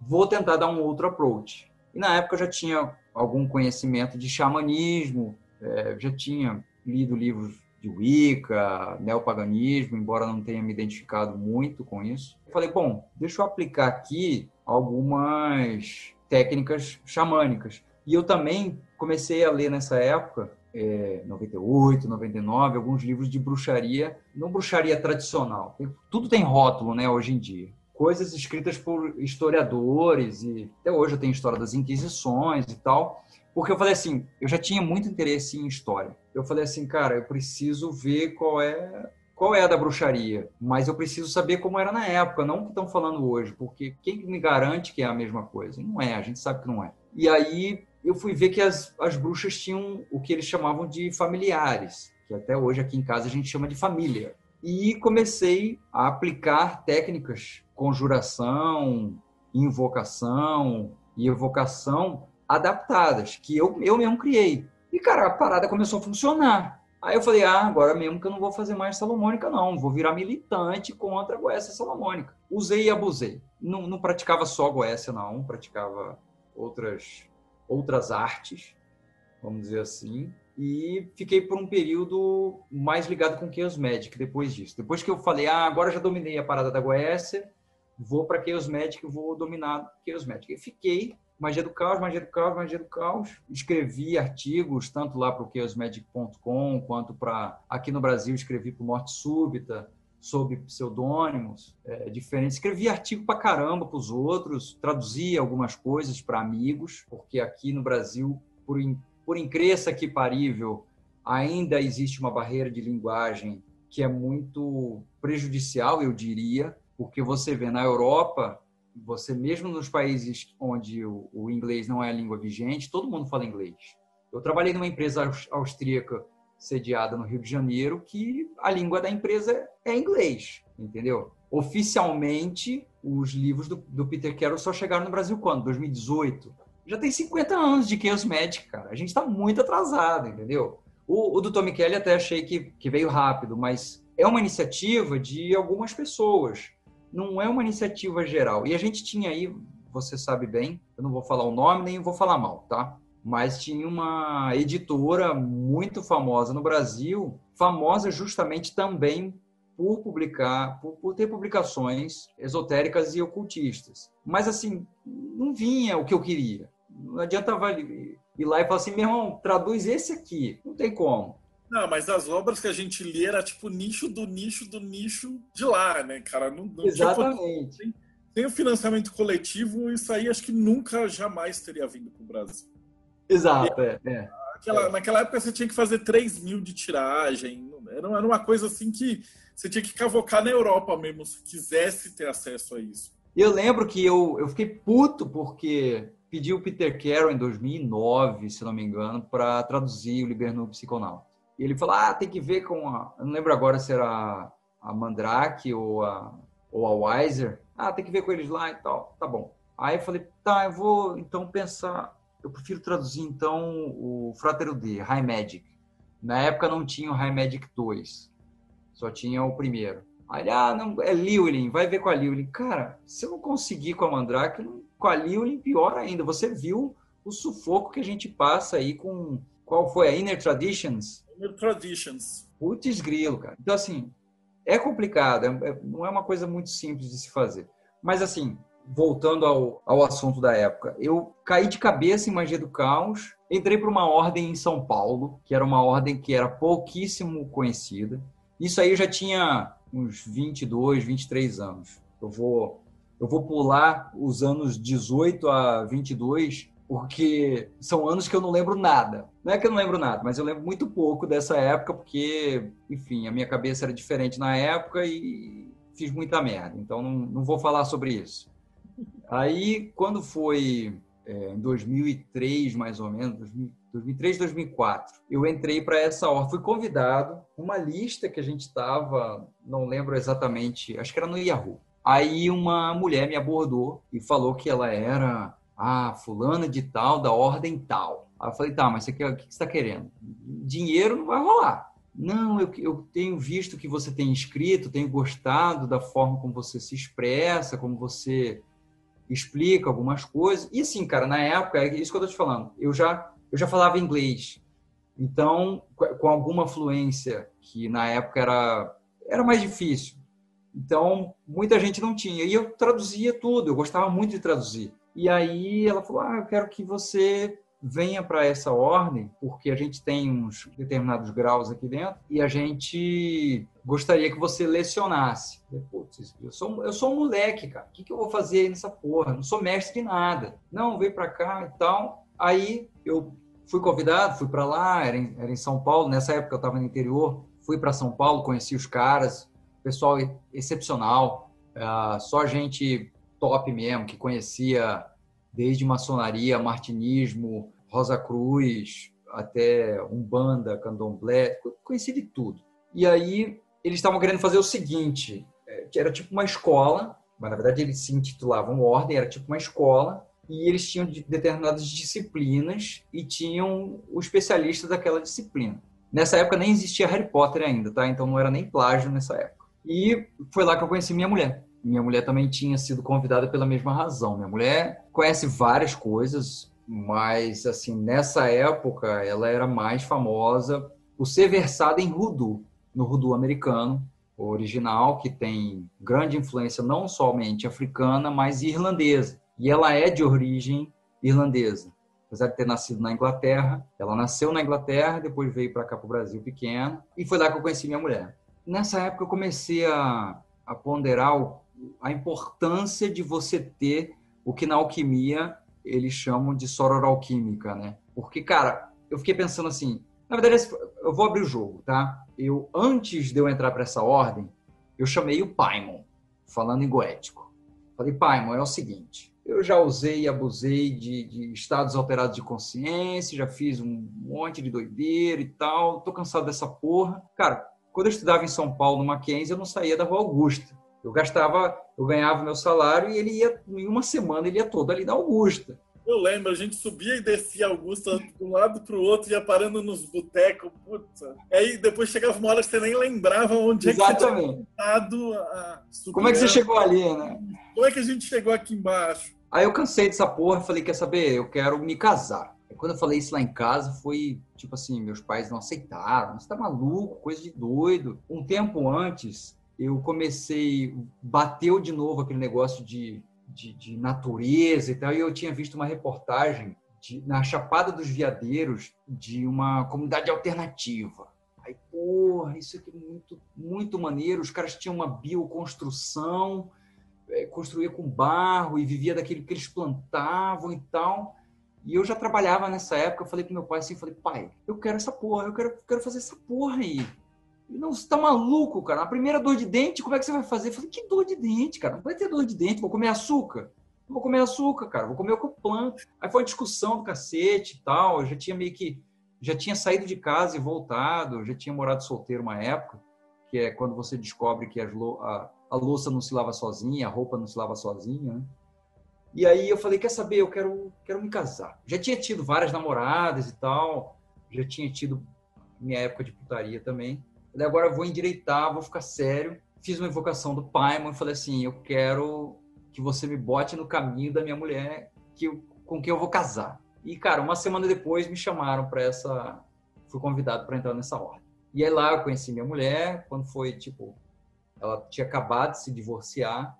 Vou tentar dar um outro approach. E na época eu já tinha algum conhecimento de xamanismo, é, já tinha lido livros de Wicca, neopaganismo, embora não tenha me identificado muito com isso. Eu falei, bom, deixa eu aplicar aqui algumas técnicas xamânicas. E eu também comecei a ler nessa época é, 98, 99, alguns livros de bruxaria, não bruxaria tradicional. Tudo tem rótulo, né, hoje em dia. Coisas escritas por historiadores, e até hoje eu tenho história das Inquisições e tal, porque eu falei assim, eu já tinha muito interesse em história. Eu falei assim, cara, eu preciso ver qual é qual é a da bruxaria, mas eu preciso saber como era na época, não o que estão falando hoje, porque quem me garante que é a mesma coisa? Não é, a gente sabe que não é. E aí eu fui ver que as, as bruxas tinham o que eles chamavam de familiares, que até hoje aqui em casa a gente chama de família. E comecei a aplicar técnicas, conjuração, invocação e evocação adaptadas, que eu, eu mesmo criei. E, cara, a parada começou a funcionar. Aí eu falei, ah, agora mesmo que eu não vou fazer mais salomônica, não. Vou virar militante contra a Goécia salomônica. Usei e abusei. Não, não praticava só Goécia, não. Praticava outras outras artes, vamos dizer assim, e fiquei por um período mais ligado com Chaos Magic depois disso. Depois que eu falei, ah, agora já dominei a parada da Goécia, vou para Chaos Magic, vou dominar Chaos Magic. E fiquei Magia do Caos, Magia do Caos, Magia do Caos. Escrevi artigos, tanto lá para o chaosmagic.com, quanto para aqui no Brasil, escrevi para Morte Súbita, sob pseudônimos é, diferentes. Escrevi artigo para caramba para os outros, traduzia algumas coisas para amigos, porque aqui no Brasil, por, in, por incresça que parível, ainda existe uma barreira de linguagem que é muito prejudicial, eu diria, porque você vê na Europa, você mesmo nos países onde o, o inglês não é a língua vigente, todo mundo fala inglês. Eu trabalhei numa empresa austríaca sediada no Rio de Janeiro, que a língua da empresa é inglês, entendeu? Oficialmente, os livros do, do Peter Carroll só chegaram no Brasil quando? 2018. Já tem 50 anos de Chaos Magic, cara. A gente está muito atrasado, entendeu? O, o do Tommy Kelly até achei que, que veio rápido, mas é uma iniciativa de algumas pessoas. Não é uma iniciativa geral. E a gente tinha aí você sabe bem. Eu não vou falar o nome nem vou falar mal, tá? Mas tinha uma editora muito famosa no Brasil, famosa justamente também por publicar, por, por ter publicações esotéricas e ocultistas. Mas assim, não vinha o que eu queria. Não adiantava ir lá e falar assim, meu irmão, traduz esse aqui. Não tem como. Não, mas as obras que a gente lia era tipo nicho do nicho do nicho de lá, né, cara? Não, não Exatamente. Tipo, sem, o financiamento coletivo, isso aí acho que nunca, jamais teria vindo para o Brasil. Exato, é. é. Naquela, naquela época você tinha que fazer 3 mil de tiragem. Era, era uma coisa assim que você tinha que cavocar na Europa mesmo, se quisesse ter acesso a isso. Eu lembro que eu, eu fiquei puto porque pedi o Peter Carroll em 2009, se não me engano, para traduzir o Liberno Psiconauta. E ele falou, ah, tem que ver com a... Eu não lembro agora se era a Mandrake ou a, ou a Weiser. Ah, tem que ver com eles lá e tal. Tá bom. Aí eu falei, tá, eu vou então pensar... Eu prefiro traduzir então o Fratero D, High Magic. Na época não tinha o High Magic 2. Só tinha o primeiro. Aí ele, ah, não, é Liwlin, vai ver com a Liwlin. Cara, se eu não conseguir com a Mandrake, com a Liwlin, pior ainda. Você viu o sufoco que a gente passa aí com... Qual foi? A Inner Traditions? Traditions. Putz grilo, cara. Então, assim, é complicado, é, é, não é uma coisa muito simples de se fazer. Mas, assim, voltando ao, ao assunto da época, eu caí de cabeça em Magia do Caos, entrei para uma ordem em São Paulo, que era uma ordem que era pouquíssimo conhecida. Isso aí eu já tinha uns 22, 23 anos. Eu vou, eu vou pular os anos 18 a 22, porque são anos que eu não lembro nada. Não é que eu não lembro nada, mas eu lembro muito pouco dessa época, porque, enfim, a minha cabeça era diferente na época e fiz muita merda. Então, não, não vou falar sobre isso. Aí, quando foi é, em 2003, mais ou menos, 2003, 2004, eu entrei para essa ordem. Fui convidado, uma lista que a gente estava, não lembro exatamente, acho que era no Yahoo. Aí uma mulher me abordou e falou que ela era ah, fulana de tal, da ordem tal. Aí eu falei, tá, mas você quer, o que você está querendo? Dinheiro não vai rolar. Não, eu, eu tenho visto que você tem escrito, tenho gostado da forma como você se expressa, como você explica algumas coisas. E assim, cara, na época, é isso que eu tô te falando, eu já, eu já falava inglês. Então, com alguma fluência, que na época era, era mais difícil. Então, muita gente não tinha. E eu traduzia tudo, eu gostava muito de traduzir. E aí ela falou: Ah, eu quero que você venha para essa ordem, porque a gente tem uns determinados graus aqui dentro e a gente gostaria que você lecionasse. Putz, eu sou, eu sou um moleque, cara. O que, que eu vou fazer nessa porra? Não sou mestre de nada. Não, vem para cá e tal. Aí eu fui convidado, fui para lá, era em, era em São Paulo. Nessa época eu estava no interior. Fui para São Paulo, conheci os caras, pessoal excepcional. Uh, só gente top mesmo, que conhecia desde maçonaria, martinismo, Rosa Cruz, até Umbanda, Candomblé, conheci de tudo. E aí eles estavam querendo fazer o seguinte, é, que era tipo uma escola, mas na verdade eles se intitulavam Ordem, era tipo uma escola, e eles tinham determinadas disciplinas e tinham o especialista daquela disciplina. Nessa época nem existia Harry Potter ainda, tá? Então não era nem plágio nessa época. E foi lá que eu conheci minha mulher. Minha mulher também tinha sido convidada pela mesma razão. Minha mulher conhece várias coisas, mas assim nessa época ela era mais famosa por ser versada em Rudu, no Rudu americano, original, que tem grande influência não somente africana, mas irlandesa. E ela é de origem irlandesa. Apesar de ter nascido na Inglaterra, ela nasceu na Inglaterra, depois veio para cá para o Brasil pequena, e foi lá que eu conheci minha mulher. Nessa época eu comecei a, a ponderar o a importância de você ter o que na alquimia eles chamam de sororalquímica, né? Porque, cara, eu fiquei pensando assim, na verdade, eu vou abrir o jogo, tá? Eu, antes de eu entrar para essa ordem, eu chamei o Paimon, falando em goético. Falei, Paimon, é o seguinte, eu já usei e abusei de, de, estados alterados de consciência, já fiz um monte de doideira e tal, tô cansado dessa porra. Cara, quando eu estudava em São Paulo, no Mackenzie, eu não saía da Rua Augusta. Eu gastava, eu ganhava meu salário e ele ia, em uma semana, ele ia todo ali na Augusta. Eu lembro, a gente subia e descia Augusta de um lado para o outro, ia parando nos botecos, puta. Aí depois chegava uma hora que você nem lembrava onde Exatamente. é que você tinha Como é que você chegou ali, né? Como é que a gente chegou aqui embaixo? Aí eu cansei dessa porra, falei, quer saber, eu quero me casar. E quando eu falei isso lá em casa, foi tipo assim, meus pais não aceitaram, você tá maluco, coisa de doido. Um tempo antes, eu comecei, bateu de novo aquele negócio de, de, de natureza e tal, e eu tinha visto uma reportagem de, na Chapada dos Veadeiros de uma comunidade alternativa. Aí, porra, isso aqui é muito, muito maneiro. Os caras tinham uma bioconstrução, é, construía com barro e vivia daquilo que eles plantavam e tal. E eu já trabalhava nessa época, eu falei pro meu pai assim, falei, pai, eu quero essa porra, eu quero, quero fazer essa porra aí. Não, você tá maluco, cara? Na primeira dor de dente, como é que você vai fazer? Eu falei, que dor de dente, cara? Não vai ter dor de dente, vou comer açúcar. Vou comer açúcar, cara, vou comer o que eu. Aí foi uma discussão do cacete e tal, eu já tinha meio que, já tinha saído de casa e voltado, já tinha morado solteiro uma época, que é quando você descobre que as, a, a louça não se lava sozinha, a roupa não se lava sozinha, né? E aí eu falei, quer saber, eu quero, quero me casar. Já tinha tido várias namoradas e tal, já tinha tido minha época de putaria também. Falei, agora eu vou endireitar, vou ficar sério. Fiz uma invocação do pai, e falei assim, eu quero que você me bote no caminho da minha mulher que eu, com quem eu vou casar. E, cara, uma semana depois me chamaram para essa... Fui convidado para entrar nessa ordem. E aí lá eu conheci minha mulher, quando foi, tipo, ela tinha acabado de se divorciar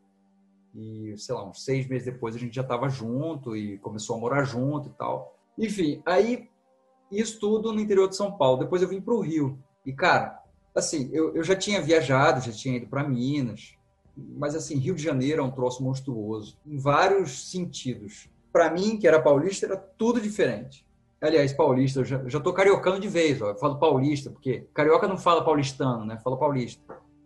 e, sei lá, uns seis meses depois a gente já estava junto e começou a morar junto e tal. Enfim, aí isso tudo no interior de São Paulo. Depois eu vim para o Rio. E, cara, assim, eu, eu já tinha viajado, já tinha ido para Minas. Mas, assim, Rio de Janeiro é um troço monstruoso, em vários sentidos. Para mim, que era paulista, era tudo diferente. Aliás, paulista, eu já, já tô cariocando de vez, ó. Eu falo paulista, porque carioca não fala paulistano, né? Fala paulista.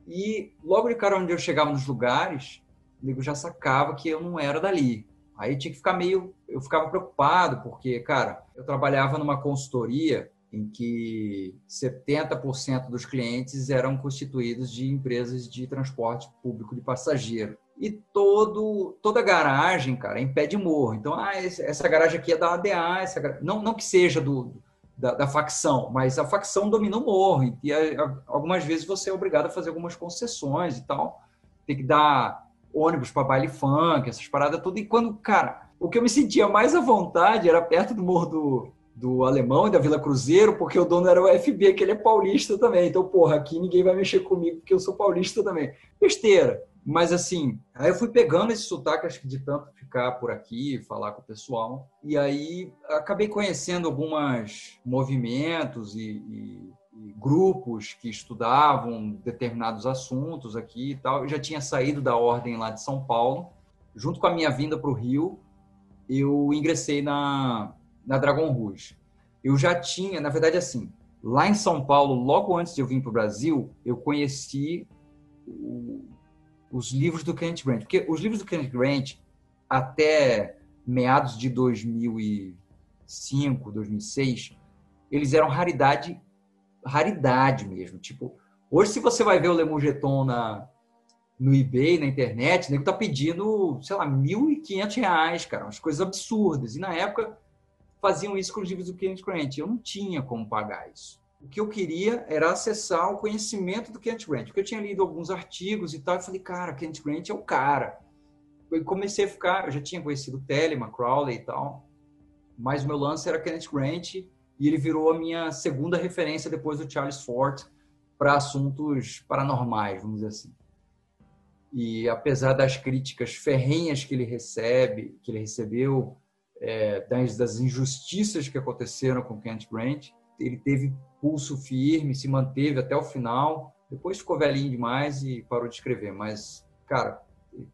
E logo de cara onde eu chegava nos lugares, o nego já sacava que eu não era dali. Aí tinha que ficar meio. Eu ficava preocupado, porque, cara, eu trabalhava numa consultoria em que 70% dos clientes eram constituídos de empresas de transporte público de passageiro. E todo, toda garagem, cara, é em pé de morro. Então, ah, essa garagem aqui é da ADA, essa, não, não que seja do, da, da, facção, mas a facção domina o morro. E algumas vezes você é obrigado a fazer algumas concessões e tal. Tem que dar ônibus para baile funk, essas paradas tudo. E quando, cara, o que eu me sentia mais à vontade era perto do Morro do, do Alemão e da Vila Cruzeiro, porque o dono era o FB, que ele é paulista também. Então, porra, aqui ninguém vai mexer comigo porque eu sou paulista também. Besteira. Mas assim, aí eu fui pegando esse sotaque, acho que de tanto ficar por aqui, falar com o pessoal, e aí acabei conhecendo alguns movimentos e, e grupos que estudavam determinados assuntos aqui e tal. Eu já tinha saído da ordem lá de São Paulo. Junto com a minha vinda para o Rio, eu ingressei na, na Dragon Rouge. Eu já tinha, na verdade, assim, lá em São Paulo, logo antes de eu vir para o Brasil, eu conheci o, os livros do Kenneth Grant. Porque os livros do Kenneth Grant, até meados de 2005, 2006, eles eram raridade raridade mesmo. Tipo, hoje se você vai ver o Lemurgeton na no eBay, na internet, o nego tá pedindo, sei lá, R$ 1.500, cara, umas coisas absurdas. E na época faziam isso com os livros do Kenneth Grant. Eu não tinha como pagar isso. O que eu queria era acessar o conhecimento do Kenneth Grant, porque eu tinha lido alguns artigos e tal, e falei, cara, Kenneth Grant é o cara. Eu comecei a ficar, eu já tinha conhecido Telemann, Crowley e tal, mas o meu lance era Kenneth Grant e ele virou a minha segunda referência depois do Charles Ford para assuntos paranormais, vamos dizer assim. E apesar das críticas ferrenhas que ele recebe, que ele recebeu, é, das, das, injustiças que aconteceram com Kent Grant, ele teve pulso firme, se manteve até o final. Depois ficou velhinho demais e parou de escrever. Mas, cara,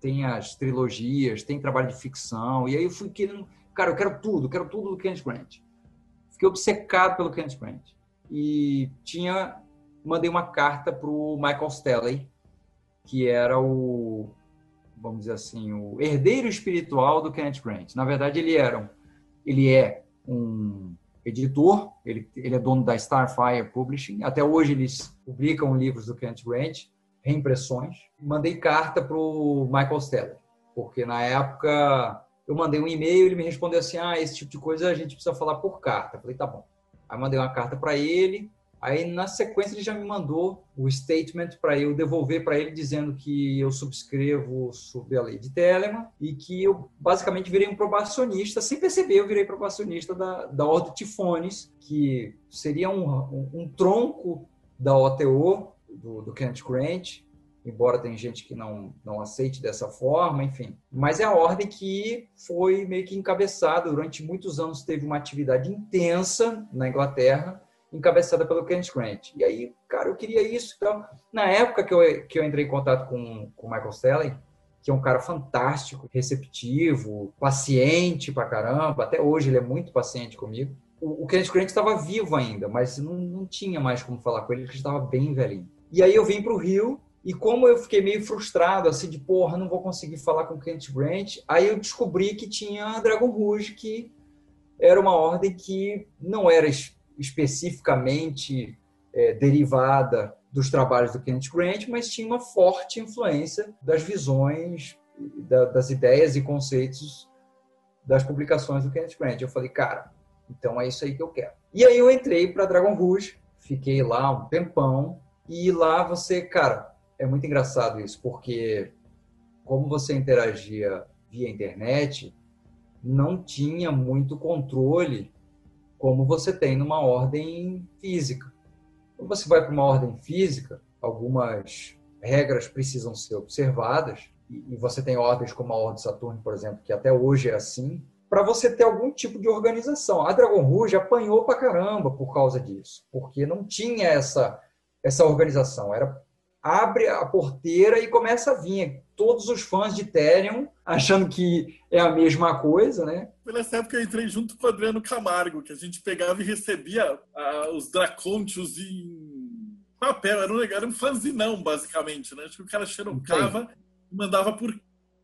tem as trilogias, tem trabalho de ficção. E aí eu fui querendo, cara, eu quero tudo, quero tudo do Kent Grant. Fiquei obcecado pelo Kenneth Grant. E tinha, mandei uma carta para o Michael Stelly, que era o, vamos dizer assim, o herdeiro espiritual do Kenneth Grant. Na verdade, ele era um, ele é um editor, ele, ele é dono da Starfire Publishing. Até hoje eles publicam livros do Kenneth Grant, reimpressões. Mandei carta para o Michael Stelly, porque na época eu mandei um e-mail, ele me respondeu assim: ah, esse tipo de coisa a gente precisa falar por carta. Eu falei, tá bom. Aí mandei uma carta para ele, Aí, na sequência, ele já me mandou o statement para eu devolver para ele, dizendo que eu subscrevo sob a lei de Telemann e que eu basicamente virei um probacionista. Sem perceber, eu virei probacionista da, da Ordem Tifones, que seria um, um, um tronco da OTO, do, do Kenneth Grant, embora tem gente que não, não aceite dessa forma, enfim. Mas é a ordem que foi meio que encabeçada, durante muitos anos teve uma atividade intensa na Inglaterra, encabeçada pelo Kenneth Grant. E aí, cara, eu queria isso. Então, na época que eu, que eu entrei em contato com o Michael Stelling, que é um cara fantástico, receptivo, paciente pra caramba, até hoje ele é muito paciente comigo. O, o Grant estava vivo ainda, mas não, não tinha mais como falar com ele, porque estava bem velhinho. E aí eu vim para o Rio e como eu fiquei meio frustrado, assim, de porra, não vou conseguir falar com o Kent Grant, aí eu descobri que tinha Dragon Rouge, que era uma ordem que não era especificamente é, derivada dos trabalhos do Kent Grant, mas tinha uma forte influência das visões, da, das ideias e conceitos das publicações do Kent Grant. Eu falei, cara, então é isso aí que eu quero. E aí eu entrei para Dragon Rouge, fiquei lá um tempão, e lá você, cara, é muito engraçado isso, porque como você interagia via internet, não tinha muito controle como você tem numa ordem física. Quando você vai para uma ordem física, algumas regras precisam ser observadas, e você tem ordens como a Ordem Saturno, por exemplo, que até hoje é assim, para você ter algum tipo de organização. A Dragon Rouge apanhou para caramba por causa disso, porque não tinha essa, essa organização. Era abre a porteira e começa a vir todos os fãs de Ethereum achando que é a mesma coisa, né? Nessa época eu entrei junto com o Adriano Camargo, que a gente pegava e recebia uh, os Dracontios em papel, era um, era um fanzinão, basicamente, né? Acho que o cara xerocava e mandava por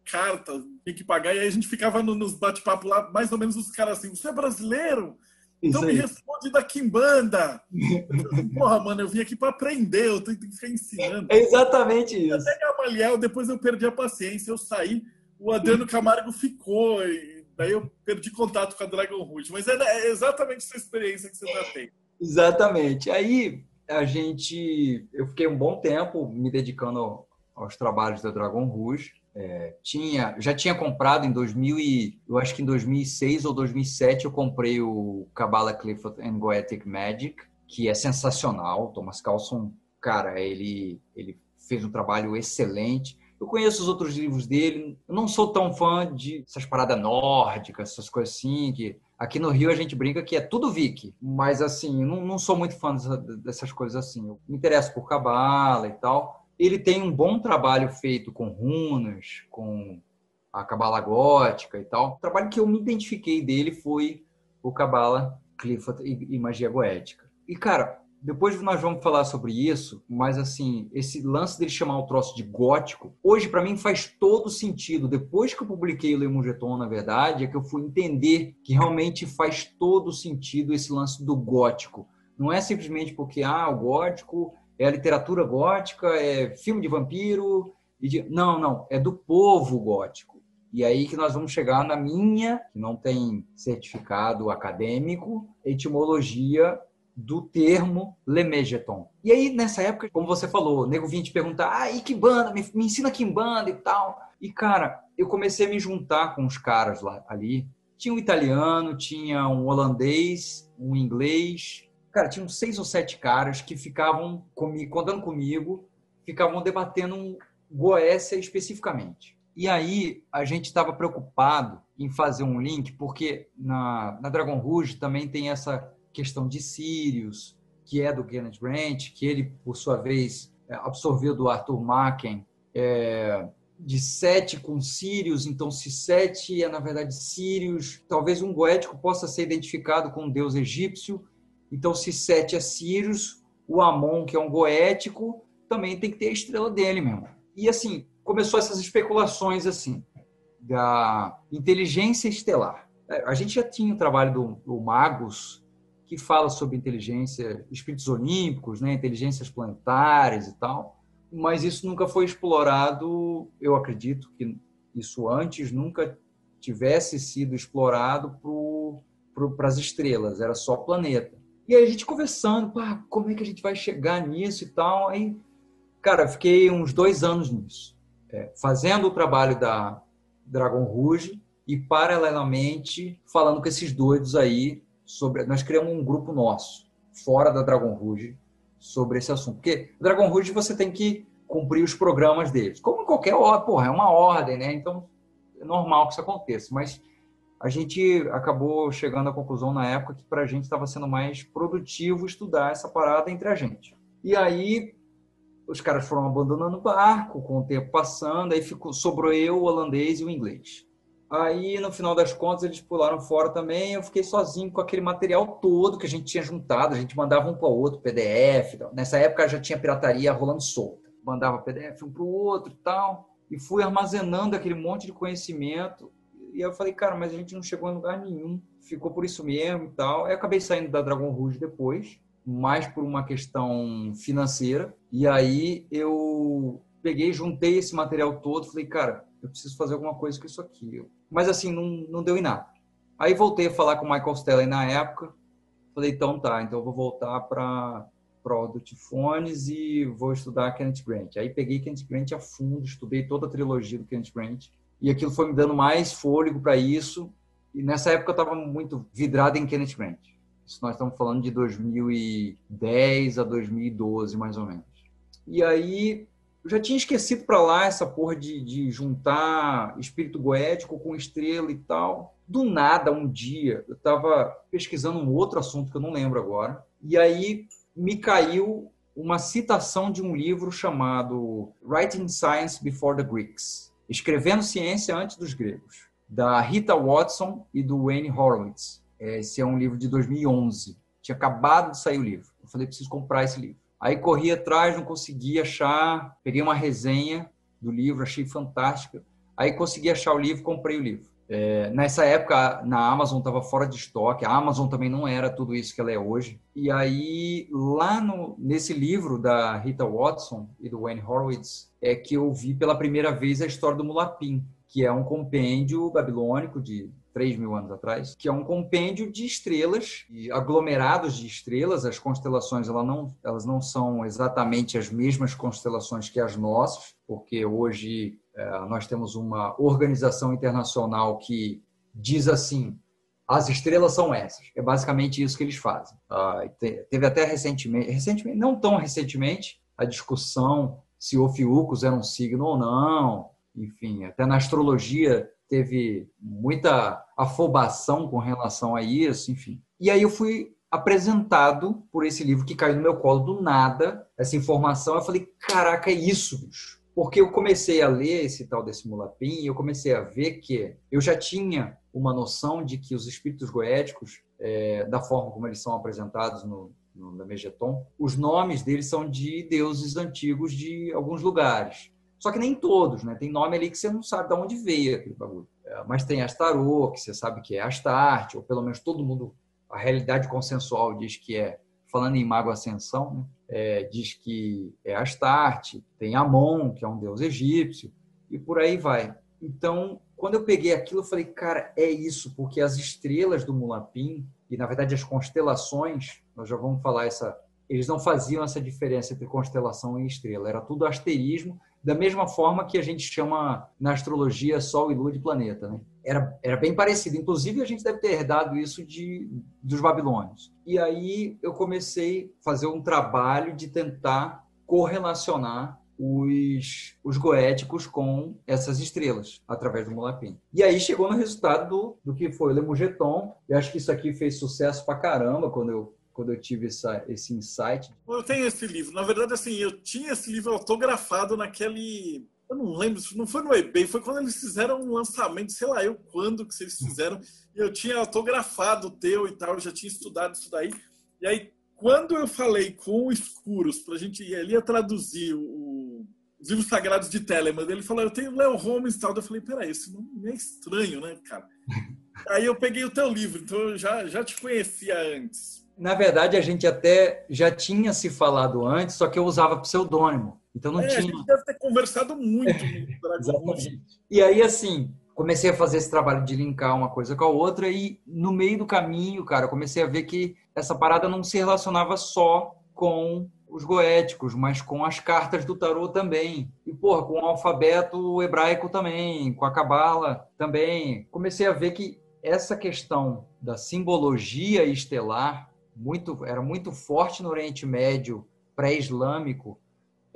carta, tem que pagar, e aí a gente ficava no, nos bate-papo lá, mais ou menos os caras assim, você é brasileiro? Então me responde da Kimbanda. Porra, mano, eu vim aqui para aprender, eu tenho que ficar ensinando. É exatamente isso. Até Gamaliel, depois eu perdi a paciência, eu saí, o Adriano Camargo ficou, e daí eu perdi contato com a Dragon Rouge. Mas é, é exatamente essa experiência que você já tem. Exatamente. Aí a gente, eu fiquei um bom tempo me dedicando aos trabalhos da Dragon Rouge. É, tinha, já tinha comprado em 2000 e, eu acho que em 2006 ou 2007 eu comprei o Kabbalah Clifford and Goetic Magic, que é sensacional. Thomas Carlson, cara, ele ele fez um trabalho excelente. Eu conheço os outros livros dele, eu não sou tão fã de essas paradas nórdicas, essas coisas assim, que aqui no Rio a gente brinca que é tudo Vicky, mas assim, não, não sou muito fã dessas coisas assim. Eu me interesso por Cabala e tal, ele tem um bom trabalho feito com runas, com a cabala gótica e tal. O trabalho que eu me identifiquei dele foi o cabala Clifford e, magia goética. E, cara, depois nós vamos falar sobre isso, mas assim, esse lance dele chamar o troço de gótico, hoje para mim faz todo sentido. Depois que eu publiquei o Lemugeton, na verdade, é que eu fui entender que realmente faz todo sentido esse lance do gótico. Não é simplesmente porque, ah, o gótico é literatura gótica, é filme de vampiro. De... Não, não, é do povo gótico. E aí que nós vamos chegar na minha, que não tem certificado acadêmico, etimologia do termo Lemegeton. E aí, nessa época, como você falou, o nego vinha te perguntar, ah, e que banda? Me, me ensina que banda e tal. E, cara, eu comecei a me juntar com os caras lá ali. Tinha um italiano, tinha um holandês, um inglês, Cara, tinham seis ou sete caras que ficavam comigo, contando comigo, ficavam debatendo Goécia especificamente. E aí a gente estava preocupado em fazer um link, porque na, na Dragon Rouge também tem essa questão de Sirius, que é do Kenneth Grant, que ele, por sua vez, é, absorveu do Arthur Macken, é, de Sete com Sirius, então se Sete é, na verdade, Sirius, talvez um goético possa ser identificado com um deus egípcio, então, se Sete é Sirius, o Amon, que é um goético, também tem que ter a estrela dele mesmo. E assim, começou essas especulações assim da inteligência estelar. A gente já tinha o trabalho do, do Magus, que fala sobre inteligência, espíritos olímpicos, né, inteligências planetárias e tal, mas isso nunca foi explorado, eu acredito que isso antes nunca tivesse sido explorado para as estrelas, era só planeta. E aí a gente conversando, pá, como é que a gente vai chegar nisso e tal. Aí, cara, fiquei uns dois anos nisso, é, fazendo o trabalho da Dragon Rouge e paralelamente falando com esses doidos aí sobre. Nós criamos um grupo nosso fora da Dragon Rouge sobre esse assunto, porque Dragon Rouge você tem que cumprir os programas deles, como qualquer ordem, porra, é uma ordem, né? Então é normal que isso aconteça, mas a gente acabou chegando à conclusão na época que para a gente estava sendo mais produtivo estudar essa parada entre a gente. E aí os caras foram abandonando o barco, com o tempo passando, aí ficou, sobrou eu, o holandês e o inglês. Aí, no final das contas, eles pularam fora também. Eu fiquei sozinho com aquele material todo que a gente tinha juntado. A gente mandava um para o outro, PDF. Nessa época já tinha pirataria rolando solta. Mandava PDF um para o outro e tal. E fui armazenando aquele monte de conhecimento. E eu falei, cara, mas a gente não chegou em lugar nenhum. Ficou por isso mesmo e tal. Aí acabei saindo da Dragon Rouge depois, mais por uma questão financeira. E aí eu peguei, juntei esse material todo, falei, cara, eu preciso fazer alguma coisa com isso aqui. Mas assim, não, não deu em nada. Aí voltei a falar com o Michael Stelling na época. Falei, então tá, então eu vou voltar para Product Phones e vou estudar Kenneth Grant. Aí peguei Kenneth Grant a fundo, estudei toda a trilogia do Kenneth Grant e aquilo foi me dando mais fôlego para isso. E nessa época eu estava muito vidrado em Kenneth Grant. Isso nós estamos falando de 2010 a 2012, mais ou menos. E aí eu já tinha esquecido para lá essa porra de, de juntar espírito goético com estrela e tal. Do nada, um dia, eu estava pesquisando um outro assunto que eu não lembro agora, e aí me caiu uma citação de um livro chamado Writing Science Before the Greeks Escrevendo Ciência Antes dos Gregos, da Rita Watson e do Wayne Horowitz. Esse é um livro de 2011. Tinha acabado de sair o livro. Eu falei, preciso comprar esse livro. Aí corri atrás, não consegui achar. Peguei uma resenha do livro, achei fantástica. Aí consegui achar o livro, comprei o livro. É, nessa época, na Amazon estava fora de estoque. A Amazon também não era tudo isso que ela é hoje. E aí, lá no, nesse livro da Rita Watson e do Wayne Horowitz, é que eu vi pela primeira vez a história do Mulapim, que é um compêndio babilônico de 3 mil anos atrás, que é um compêndio de estrelas e aglomerados de estrelas. As constelações elas não, elas não são exatamente as mesmas constelações que as nossas, porque hoje nós temos uma organização internacional que diz assim: as estrelas são essas. É basicamente isso que eles fazem. Ah, teve até recentemente, recentemente, não tão recentemente, a discussão se Ofiucos era um signo ou não. Enfim, até na astrologia teve muita afobação com relação a isso, enfim. E aí eu fui apresentado por esse livro que caiu no meu colo do nada, essa informação. Eu falei, caraca, é isso, bicho. Porque eu comecei a ler esse tal desse Mulapim e eu comecei a ver que eu já tinha uma noção de que os espíritos goéticos, é, da forma como eles são apresentados no, no, na Megeton, os nomes deles são de deuses antigos de alguns lugares. Só que nem todos, né? Tem nome ali que você não sabe de onde veio aquele bagulho. É, mas tem Astarô, que você sabe que é Astarte, ou pelo menos todo mundo, a realidade consensual diz que é, falando em Mago Ascensão, né? É, diz que é Astarte, tem Amon, que é um deus egípcio, e por aí vai. Então, quando eu peguei aquilo, eu falei, cara, é isso, porque as estrelas do Mulapim, e na verdade as constelações, nós já vamos falar essa. Eles não faziam essa diferença entre constelação e estrela, era tudo asterismo, da mesma forma que a gente chama na astrologia Sol e Lua de planeta. Né? Era, era bem parecido. Inclusive, a gente deve ter herdado isso de, dos babilônios. E aí eu comecei a fazer um trabalho de tentar correlacionar os, os goéticos com essas estrelas, através do Mulapim. E aí chegou no resultado do, do que foi o Lemugeton. Eu acho que isso aqui fez sucesso pra caramba quando eu quando eu tive essa, esse insight. Eu tenho esse livro. Na verdade, assim, eu tinha esse livro autografado naquele. Eu não lembro, não foi no eBay, foi quando eles fizeram um lançamento, sei lá eu quando que vocês fizeram. E eu tinha autografado o teu e tal, eu já tinha estudado isso daí. E aí, quando eu falei com o Escuros, pra gente ir ali a traduzir o, os livros sagrados de Telemann, ele falou: Eu tenho Leo Holmes e tal. Eu falei: Peraí, esse nome é estranho, né, cara? aí eu peguei o teu livro, então eu já, já te conhecia antes. Na verdade, a gente até já tinha se falado antes, só que eu usava pseudônimo. Então não é, tinha. A gente deve ter conversado muito. Exatamente. E aí, assim, comecei a fazer esse trabalho de linkar uma coisa com a outra e no meio do caminho, cara, comecei a ver que essa parada não se relacionava só com os goéticos, mas com as cartas do tarô também. E, porra, com o alfabeto hebraico também, com a cabala também. Comecei a ver que essa questão da simbologia estelar muito, era muito forte no Oriente Médio pré-islâmico,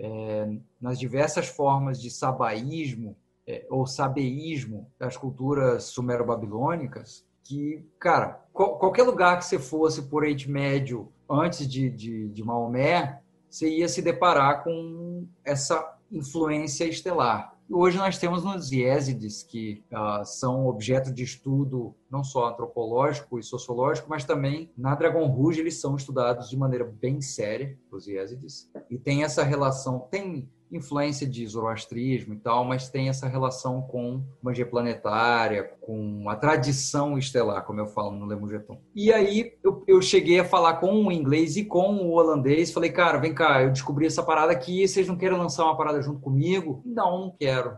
é, nas diversas formas de sabaísmo é, ou sabeísmo das culturas sumero-babilônicas, que, cara, qual, qualquer lugar que você fosse por Oriente Médio antes de, de, de Maomé, você ia se deparar com essa influência estelar. Hoje nós temos os Yézides, que uh, são objeto de estudo não só antropológico e sociológico, mas também na Dragon Rouge eles são estudados de maneira bem séria, os Yézides. E tem essa relação, tem influência de zoroastrismo e tal, mas tem essa relação com magia planetária, com a tradição estelar, como eu falo no Lemugeton. E aí eu, eu cheguei a falar com o inglês e com o holandês, falei, cara, vem cá, eu descobri essa parada aqui, vocês não querem lançar uma parada junto comigo? Não, não quero.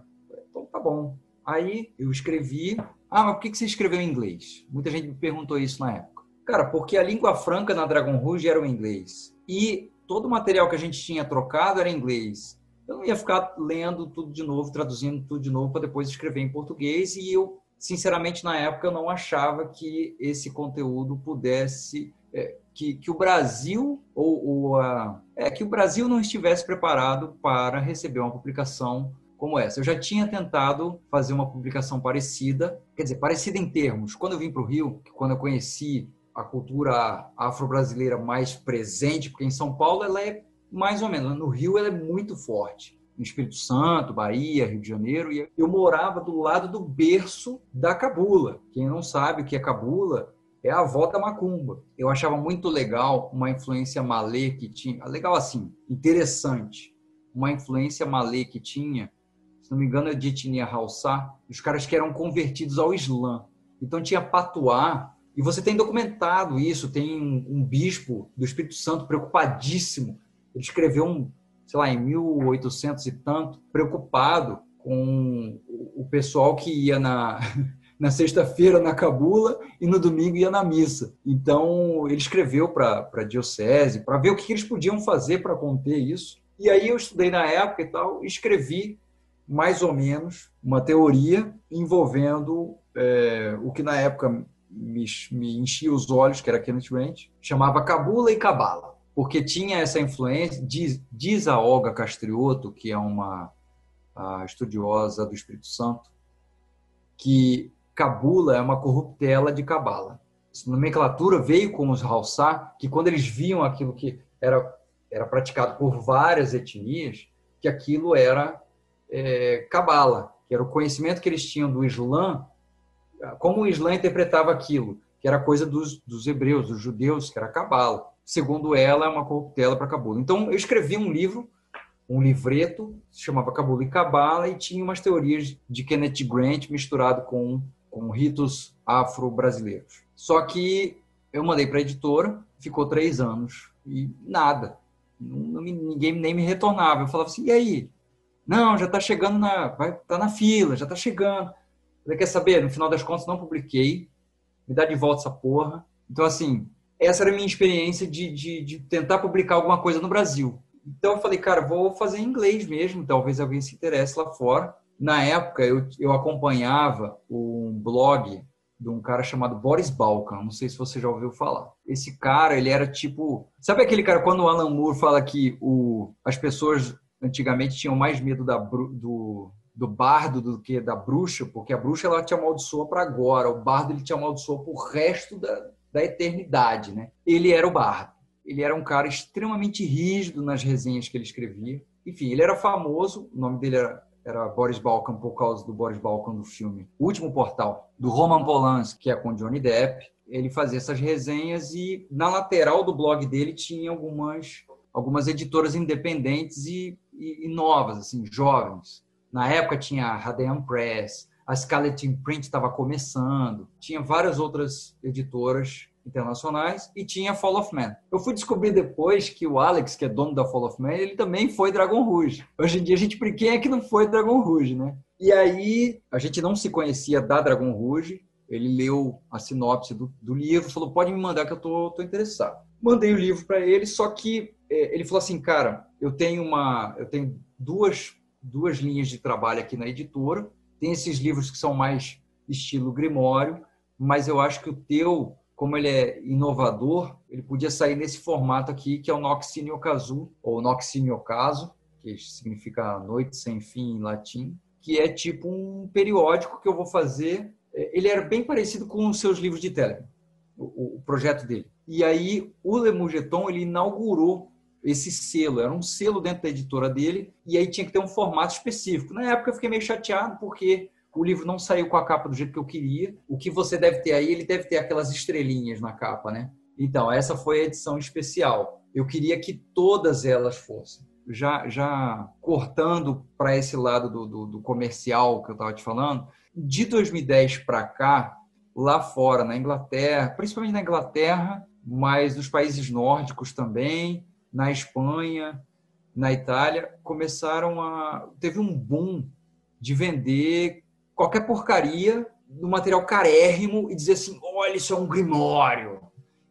Então tá bom. Aí eu escrevi, ah, mas por que você escreveu em inglês? Muita gente me perguntou isso na época. Cara, porque a língua franca na Dragon Rouge era o inglês. E todo o material que a gente tinha trocado era inglês eu não ia ficar lendo tudo de novo, traduzindo tudo de novo para depois escrever em português e eu, sinceramente, na época eu não achava que esse conteúdo pudesse é, que, que o Brasil ou, ou a, é que o Brasil não estivesse preparado para receber uma publicação como essa. Eu já tinha tentado fazer uma publicação parecida, quer dizer, parecida em termos. Quando eu vim para o Rio, quando eu conheci a cultura afro-brasileira mais presente, porque em São Paulo ela é mais ou menos. No Rio ela é muito forte. No Espírito Santo, Bahia, Rio de Janeiro. E eu morava do lado do berço da cabula. Quem não sabe o que é cabula é a avó da macumba. Eu achava muito legal uma influência malê que tinha. Legal assim, interessante. Uma influência malê que tinha, se não me engano, é de etnia Haussá, os caras que eram convertidos ao Islã. Então tinha patuá, e você tem documentado isso, tem um, um bispo do Espírito Santo preocupadíssimo ele escreveu um, sei lá, em 1800 e tanto, preocupado com o pessoal que ia na, na sexta-feira na cabula e no domingo ia na missa. Então, ele escreveu para a diocese para ver o que eles podiam fazer para conter isso. E aí eu estudei na época e tal, e escrevi mais ou menos uma teoria envolvendo é, o que na época me, me enchia os olhos, que era Kenneth Grant, chamava Cabula e Cabala porque tinha essa influência, diz, diz a Olga Castrioto, que é uma estudiosa do Espírito Santo, que Cabula é uma corruptela de Cabala. Essa nomenclatura veio com os Halsá, que quando eles viam aquilo que era, era praticado por várias etnias, que aquilo era é, Cabala, que era o conhecimento que eles tinham do Islã, como o Islã interpretava aquilo, que era coisa dos, dos hebreus, dos judeus, que era Cabala segundo ela, é uma corruptela para Cabula. Então, eu escrevi um livro, um livreto, se chamava Cabula e Cabala, e tinha umas teorias de Kenneth Grant misturado com, com ritos afro-brasileiros. Só que eu mandei para a editora, ficou três anos, e nada. ninguém nem me retornava. Eu falava assim, e aí? Não, já está chegando na... vai tá na fila, já está chegando. Você quer saber? No final das contas, não publiquei. Me dá de volta essa porra. Então, assim, essa era a minha experiência de, de, de, tentar publicar alguma coisa no Brasil. Então eu falei, cara, vou fazer em inglês mesmo, talvez alguém se interesse lá fora. Na época eu, eu acompanhava um blog de um cara chamado Boris Balkan, não sei se você já ouviu falar. Esse cara, ele era tipo, sabe aquele cara quando o Alan Moore fala que o, as pessoas antigamente tinham mais medo da, do, do bardo do que da bruxa, porque a bruxa ela te amaldiçoa para agora, o bardo ele te amaldiçoa pro resto da, da eternidade, né? Ele era o Bardo. Ele era um cara extremamente rígido nas resenhas que ele escrevia. Enfim, ele era famoso, o nome dele era, era Boris Balkan por causa do Boris Balkan do filme O Último Portal, do Roman Polanski, que é com Johnny Depp. Ele fazia essas resenhas e na lateral do blog dele tinha algumas algumas editoras independentes e, e, e novas, assim, jovens. Na época tinha a Radeon Press, a Scarlet Imprint estava começando, tinha várias outras editoras internacionais e tinha Fall of Man. Eu fui descobrir depois que o Alex, que é dono da Fall of Man, ele também foi Dragon Rouge. Hoje em dia a gente quem é que não foi Dragon Rouge, né? E aí, a gente não se conhecia da Dragon Rouge, ele leu a sinopse do, do livro, falou, pode me mandar que eu tô, tô interessado. Mandei o livro para ele, só que é, ele falou assim, cara, eu tenho uma, eu tenho duas, duas linhas de trabalho aqui na editora, tem esses livros que são mais estilo Grimório, mas eu acho que o teu, como ele é inovador, ele podia sair nesse formato aqui, que é o Noxine Okazu, ou Noxine Ocaso, que significa noite sem fim em latim, que é tipo um periódico que eu vou fazer. Ele era bem parecido com os seus livros de Telegram, o, projeto dele. E aí o Lemurgeton ele inaugurou esse selo, era um selo dentro da editora dele, e aí tinha que ter um formato específico. Na época eu fiquei meio chateado porque o livro não saiu com a capa do jeito que eu queria. O que você deve ter aí, ele deve ter aquelas estrelinhas na capa, né? Então, essa foi a edição especial. Eu queria que todas elas fossem já, já cortando para esse lado do, do, do, comercial que eu estava te falando, de 2010 para cá, lá fora, na Inglaterra, principalmente na Inglaterra, mas nos países nórdicos também, na Espanha, na Itália, começaram a. Teve um boom de vender qualquer porcaria no material carérrimo e dizer assim: olha, isso é um grimório.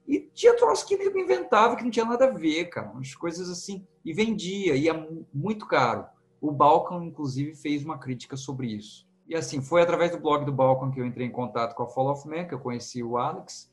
E tinha troço que ele inventava que não tinha nada a ver, cara. Umas coisas assim. E vendia, e é muito caro. O Balkan, inclusive, fez uma crítica sobre isso. E assim, foi através do blog do Balkan que eu entrei em contato com a Fall of Man, que eu conheci o Alex.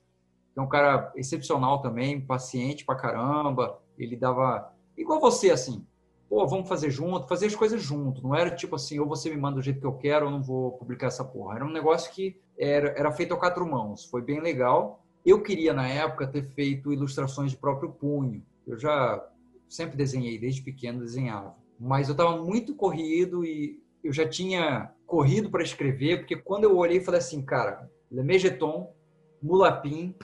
É um cara excepcional também, paciente pra caramba. Ele dava. Igual você, assim. Pô, vamos fazer junto, fazer as coisas junto. Não era tipo assim, ou você me manda do jeito que eu quero, ou não vou publicar essa porra. Era um negócio que era, era feito a quatro mãos. Foi bem legal. Eu queria, na época, ter feito ilustrações de próprio punho. Eu já sempre desenhei, desde pequeno desenhava. Mas eu estava muito corrido e eu já tinha corrido para escrever, porque quando eu olhei, falei assim, cara, Le Mulapim,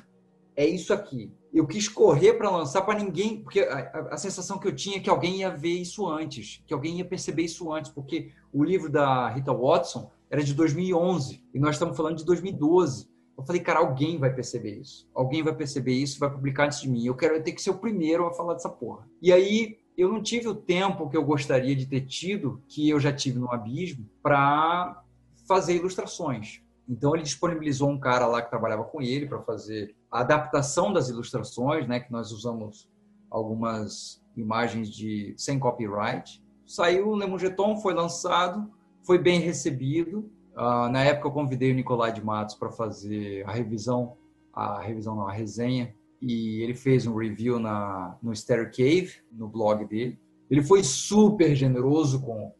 é isso aqui. Eu quis correr para lançar para ninguém, porque a, a, sensação que eu tinha é que alguém ia ver isso antes, que alguém ia perceber isso antes, porque o livro da Rita Watson era de 2011 e nós estamos falando de 2012. Eu falei, cara, alguém vai perceber isso. Alguém vai perceber isso, vai publicar antes de mim. Eu quero ter que ser o primeiro a falar dessa porra. E aí eu não tive o tempo que eu gostaria de ter tido, que eu já tive no Abismo, para fazer ilustrações. Então ele disponibilizou um cara lá que trabalhava com ele para fazer a adaptação das ilustrações, né, que nós usamos algumas imagens de sem copyright. Saiu o Lemugeton, foi lançado, foi bem recebido Uh, na época eu convidei o Nicolai de Matos para fazer a revisão, a revisão não, a resenha, e ele fez um review na, no Stereo Cave, no blog dele. Ele foi super generoso com,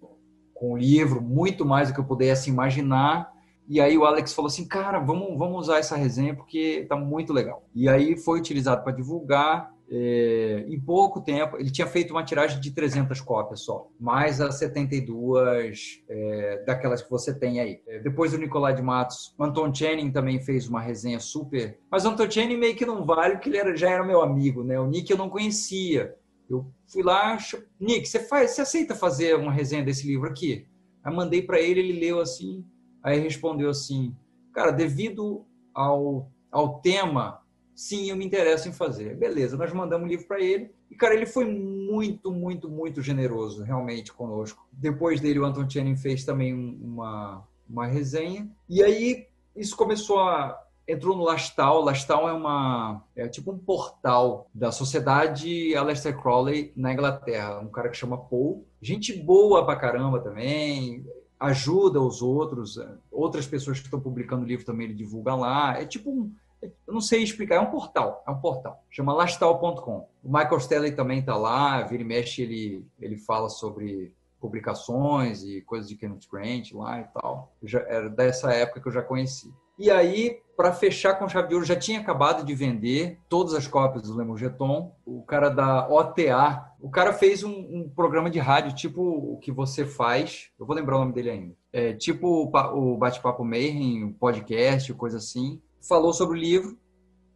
com o livro, muito mais do que eu pudesse imaginar. E aí o Alex falou assim, cara, vamos, vamos usar essa resenha porque tá muito legal. E aí foi utilizado para divulgar é, em pouco tempo, ele tinha feito uma tiragem de 300 cópias só, mais as 72 é, daquelas que você tem aí. É, depois do Nicolai de Matos, Anton Channing também fez uma resenha super. Mas Anton Channing meio que não vale, porque ele era, já era meu amigo, né? O Nick eu não conhecia. Eu fui lá, Nick, você, faz, você aceita fazer uma resenha desse livro aqui? Aí mandei para ele, ele leu assim, aí respondeu assim: Cara, devido ao, ao tema sim, eu me interesso em fazer. Beleza, nós mandamos o livro para ele. E, cara, ele foi muito, muito, muito generoso, realmente, conosco. Depois dele, o Anton Channing fez também uma, uma resenha. E aí, isso começou a... Entrou no Lastal. Lastal é uma... É tipo um portal da sociedade Aleister Crowley na Inglaterra. Um cara que chama Paul. Gente boa pra caramba também ajuda os outros, outras pessoas que estão publicando livro também ele divulga lá. É tipo um, eu não sei explicar, é um portal, é um portal, chama lastal.com. O Michael Stanley também está lá, vira e mexe, ele, ele fala sobre publicações e coisas de Kenneth Grant lá e tal. Já, era dessa época que eu já conheci. E aí, para fechar com chave de ouro, já tinha acabado de vender todas as cópias do Lemogeton. O cara da OTA, o cara fez um, um, programa de rádio, tipo o que você faz, eu vou lembrar o nome dele ainda. É, tipo o Bate-Papo Mayhem, um podcast, coisa assim falou sobre o livro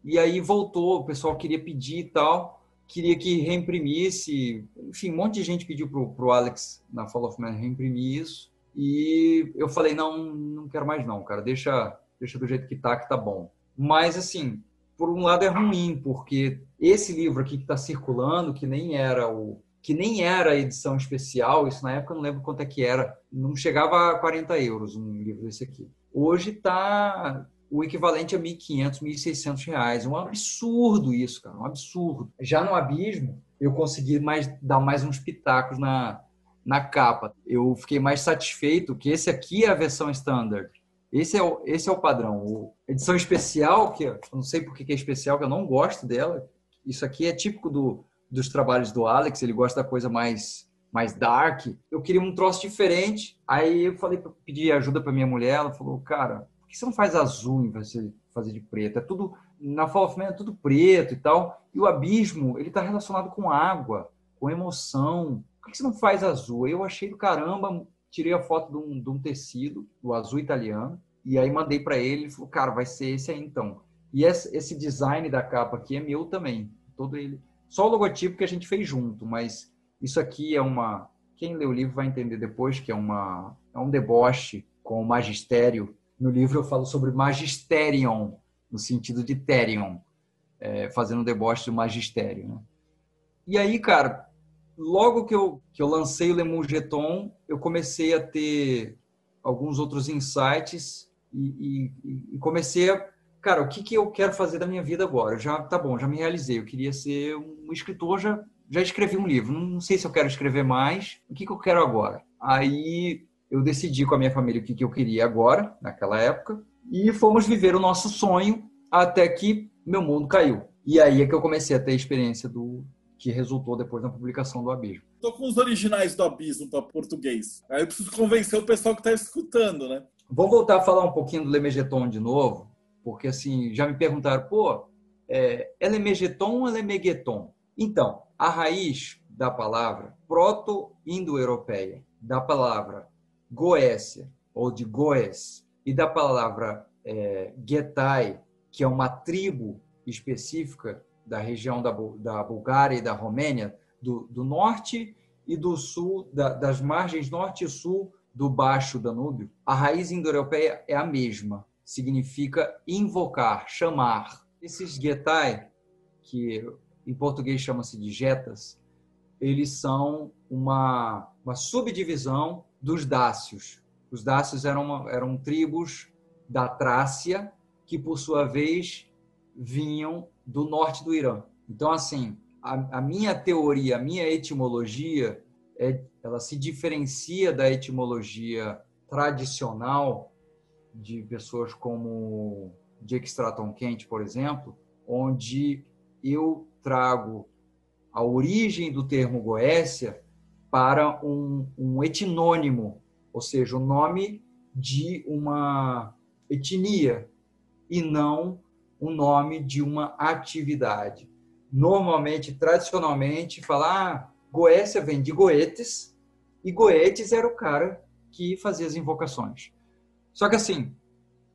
e aí voltou, o pessoal queria pedir e tal, queria que reimprimisse, enfim, um monte de gente pediu pro, pro Alex na Fall of Man reimprimir isso e eu falei, não, não quero mais não, cara, deixa, deixa do jeito que tá, que tá bom. Mas, assim, por um lado é ruim, porque esse livro aqui que está circulando, que nem era o, que nem era edição especial, isso na época eu não lembro quanto é que era, não chegava a 40 euros um livro desse aqui. Hoje está o equivalente a 1.500, 1.600 reais. Um absurdo isso, cara, um absurdo. Já no Abismo, eu consegui mais, dar mais uns pitacos na, na capa. Eu fiquei mais satisfeito que esse aqui é a versão standard. Esse é o, esse é o padrão. O edição especial, que eu não sei por que é especial, que eu não gosto dela. Isso aqui é típico do, dos trabalhos do Alex, ele gosta da coisa mais mais dark. Eu queria um troço diferente. Aí eu falei pedir ajuda para minha mulher, ela falou: "Cara, por que você não faz azul em vez de fazer de preto? É tudo na Fall of Man é tudo preto e tal. E o abismo, ele está relacionado com água, com emoção. Por que você não faz azul? Eu achei do caramba, tirei a foto de um, de um tecido, o azul italiano, e aí mandei para ele, ele falou, cara, vai ser esse aí então. E esse, esse design da capa aqui é meu também, todo ele. Só o logotipo que a gente fez junto, mas isso aqui é uma. Quem lê o livro vai entender depois que é uma é um deboche com o magistério. No livro eu falo sobre magisterion, no sentido de terion, é, fazendo um deboche do magistério. Né? E aí, cara, logo que eu, que eu lancei o Lemon Jeton, eu comecei a ter alguns outros insights e, e, e, comecei a, cara, o que, que eu quero fazer da minha vida agora? Eu já, tá bom, já me realizei. Eu queria ser um escritor, já, já escrevi um livro. Não sei se eu quero escrever mais. O que, que eu quero agora? Aí eu decidi com a minha família o que, que eu queria agora, naquela época, e fomos viver o nosso sonho até que meu mundo caiu. E aí é que eu comecei a ter a experiência do, que resultou depois da publicação do Abismo. Estou com os originais do Abismo para português. Aí eu preciso convencer o pessoal que está escutando, né? Vou voltar a falar um pouquinho do Lemegeton de novo, porque assim, já me perguntaram, pô, é, é Lemegeton ou é Lemegeton? Então, a raiz da palavra proto-indo-europeia, da palavra Goécia, ou de Goes, e da palavra é, Getai, que é uma tribo específica da região da, da Bulgária e da Romênia, do, do norte e do sul, da, das margens norte e sul do Baixo Danúbio, a raiz indo-europeia é a mesma. Significa invocar, chamar. Esses Getai, que em português chama-se de Getas, eles são uma, uma subdivisão dos Dácios. Os Dácios eram, uma, eram tribos da Trácia, que por sua vez vinham do norte do Irã. Então, assim, a, a minha teoria, a minha etimologia, é, ela se diferencia da etimologia tradicional de pessoas como Jake Stratton Kent, por exemplo, onde eu trago a origem do termo Goécia para um, um etnônimo, ou seja, o nome de uma etnia e não o nome de uma atividade. Normalmente, tradicionalmente, falar ah, Goécia vem de Goetes, e Goetes era o cara que fazia as invocações. Só que assim,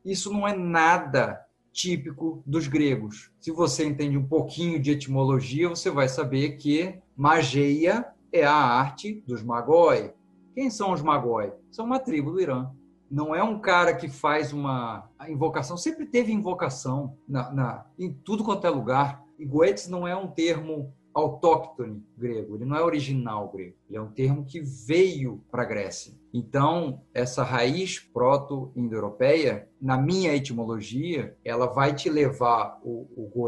isso não é nada típico dos gregos. Se você entende um pouquinho de etimologia, você vai saber que mageia é a arte dos magoi. Quem são os magoi? São uma tribo do Irã não é um cara que faz uma invocação. Sempre teve invocação na, na, em tudo quanto é lugar. E Goethes não é um termo autóctone grego, ele não é original grego, ele é um termo que veio para a Grécia. Então, essa raiz proto-indo-europeia, na minha etimologia, ela vai te levar o, o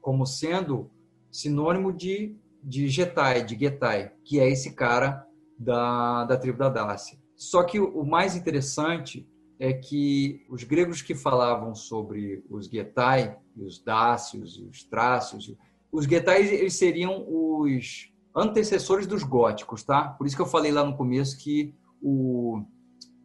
como sendo sinônimo de, de Getai, de Getai, que é esse cara da, da tribo da Dácia. Só que o mais interessante é que os gregos que falavam sobre os Getai, os Dácios, os Trácios, os Getai eles seriam os antecessores dos góticos, tá? Por isso que eu falei lá no começo que o,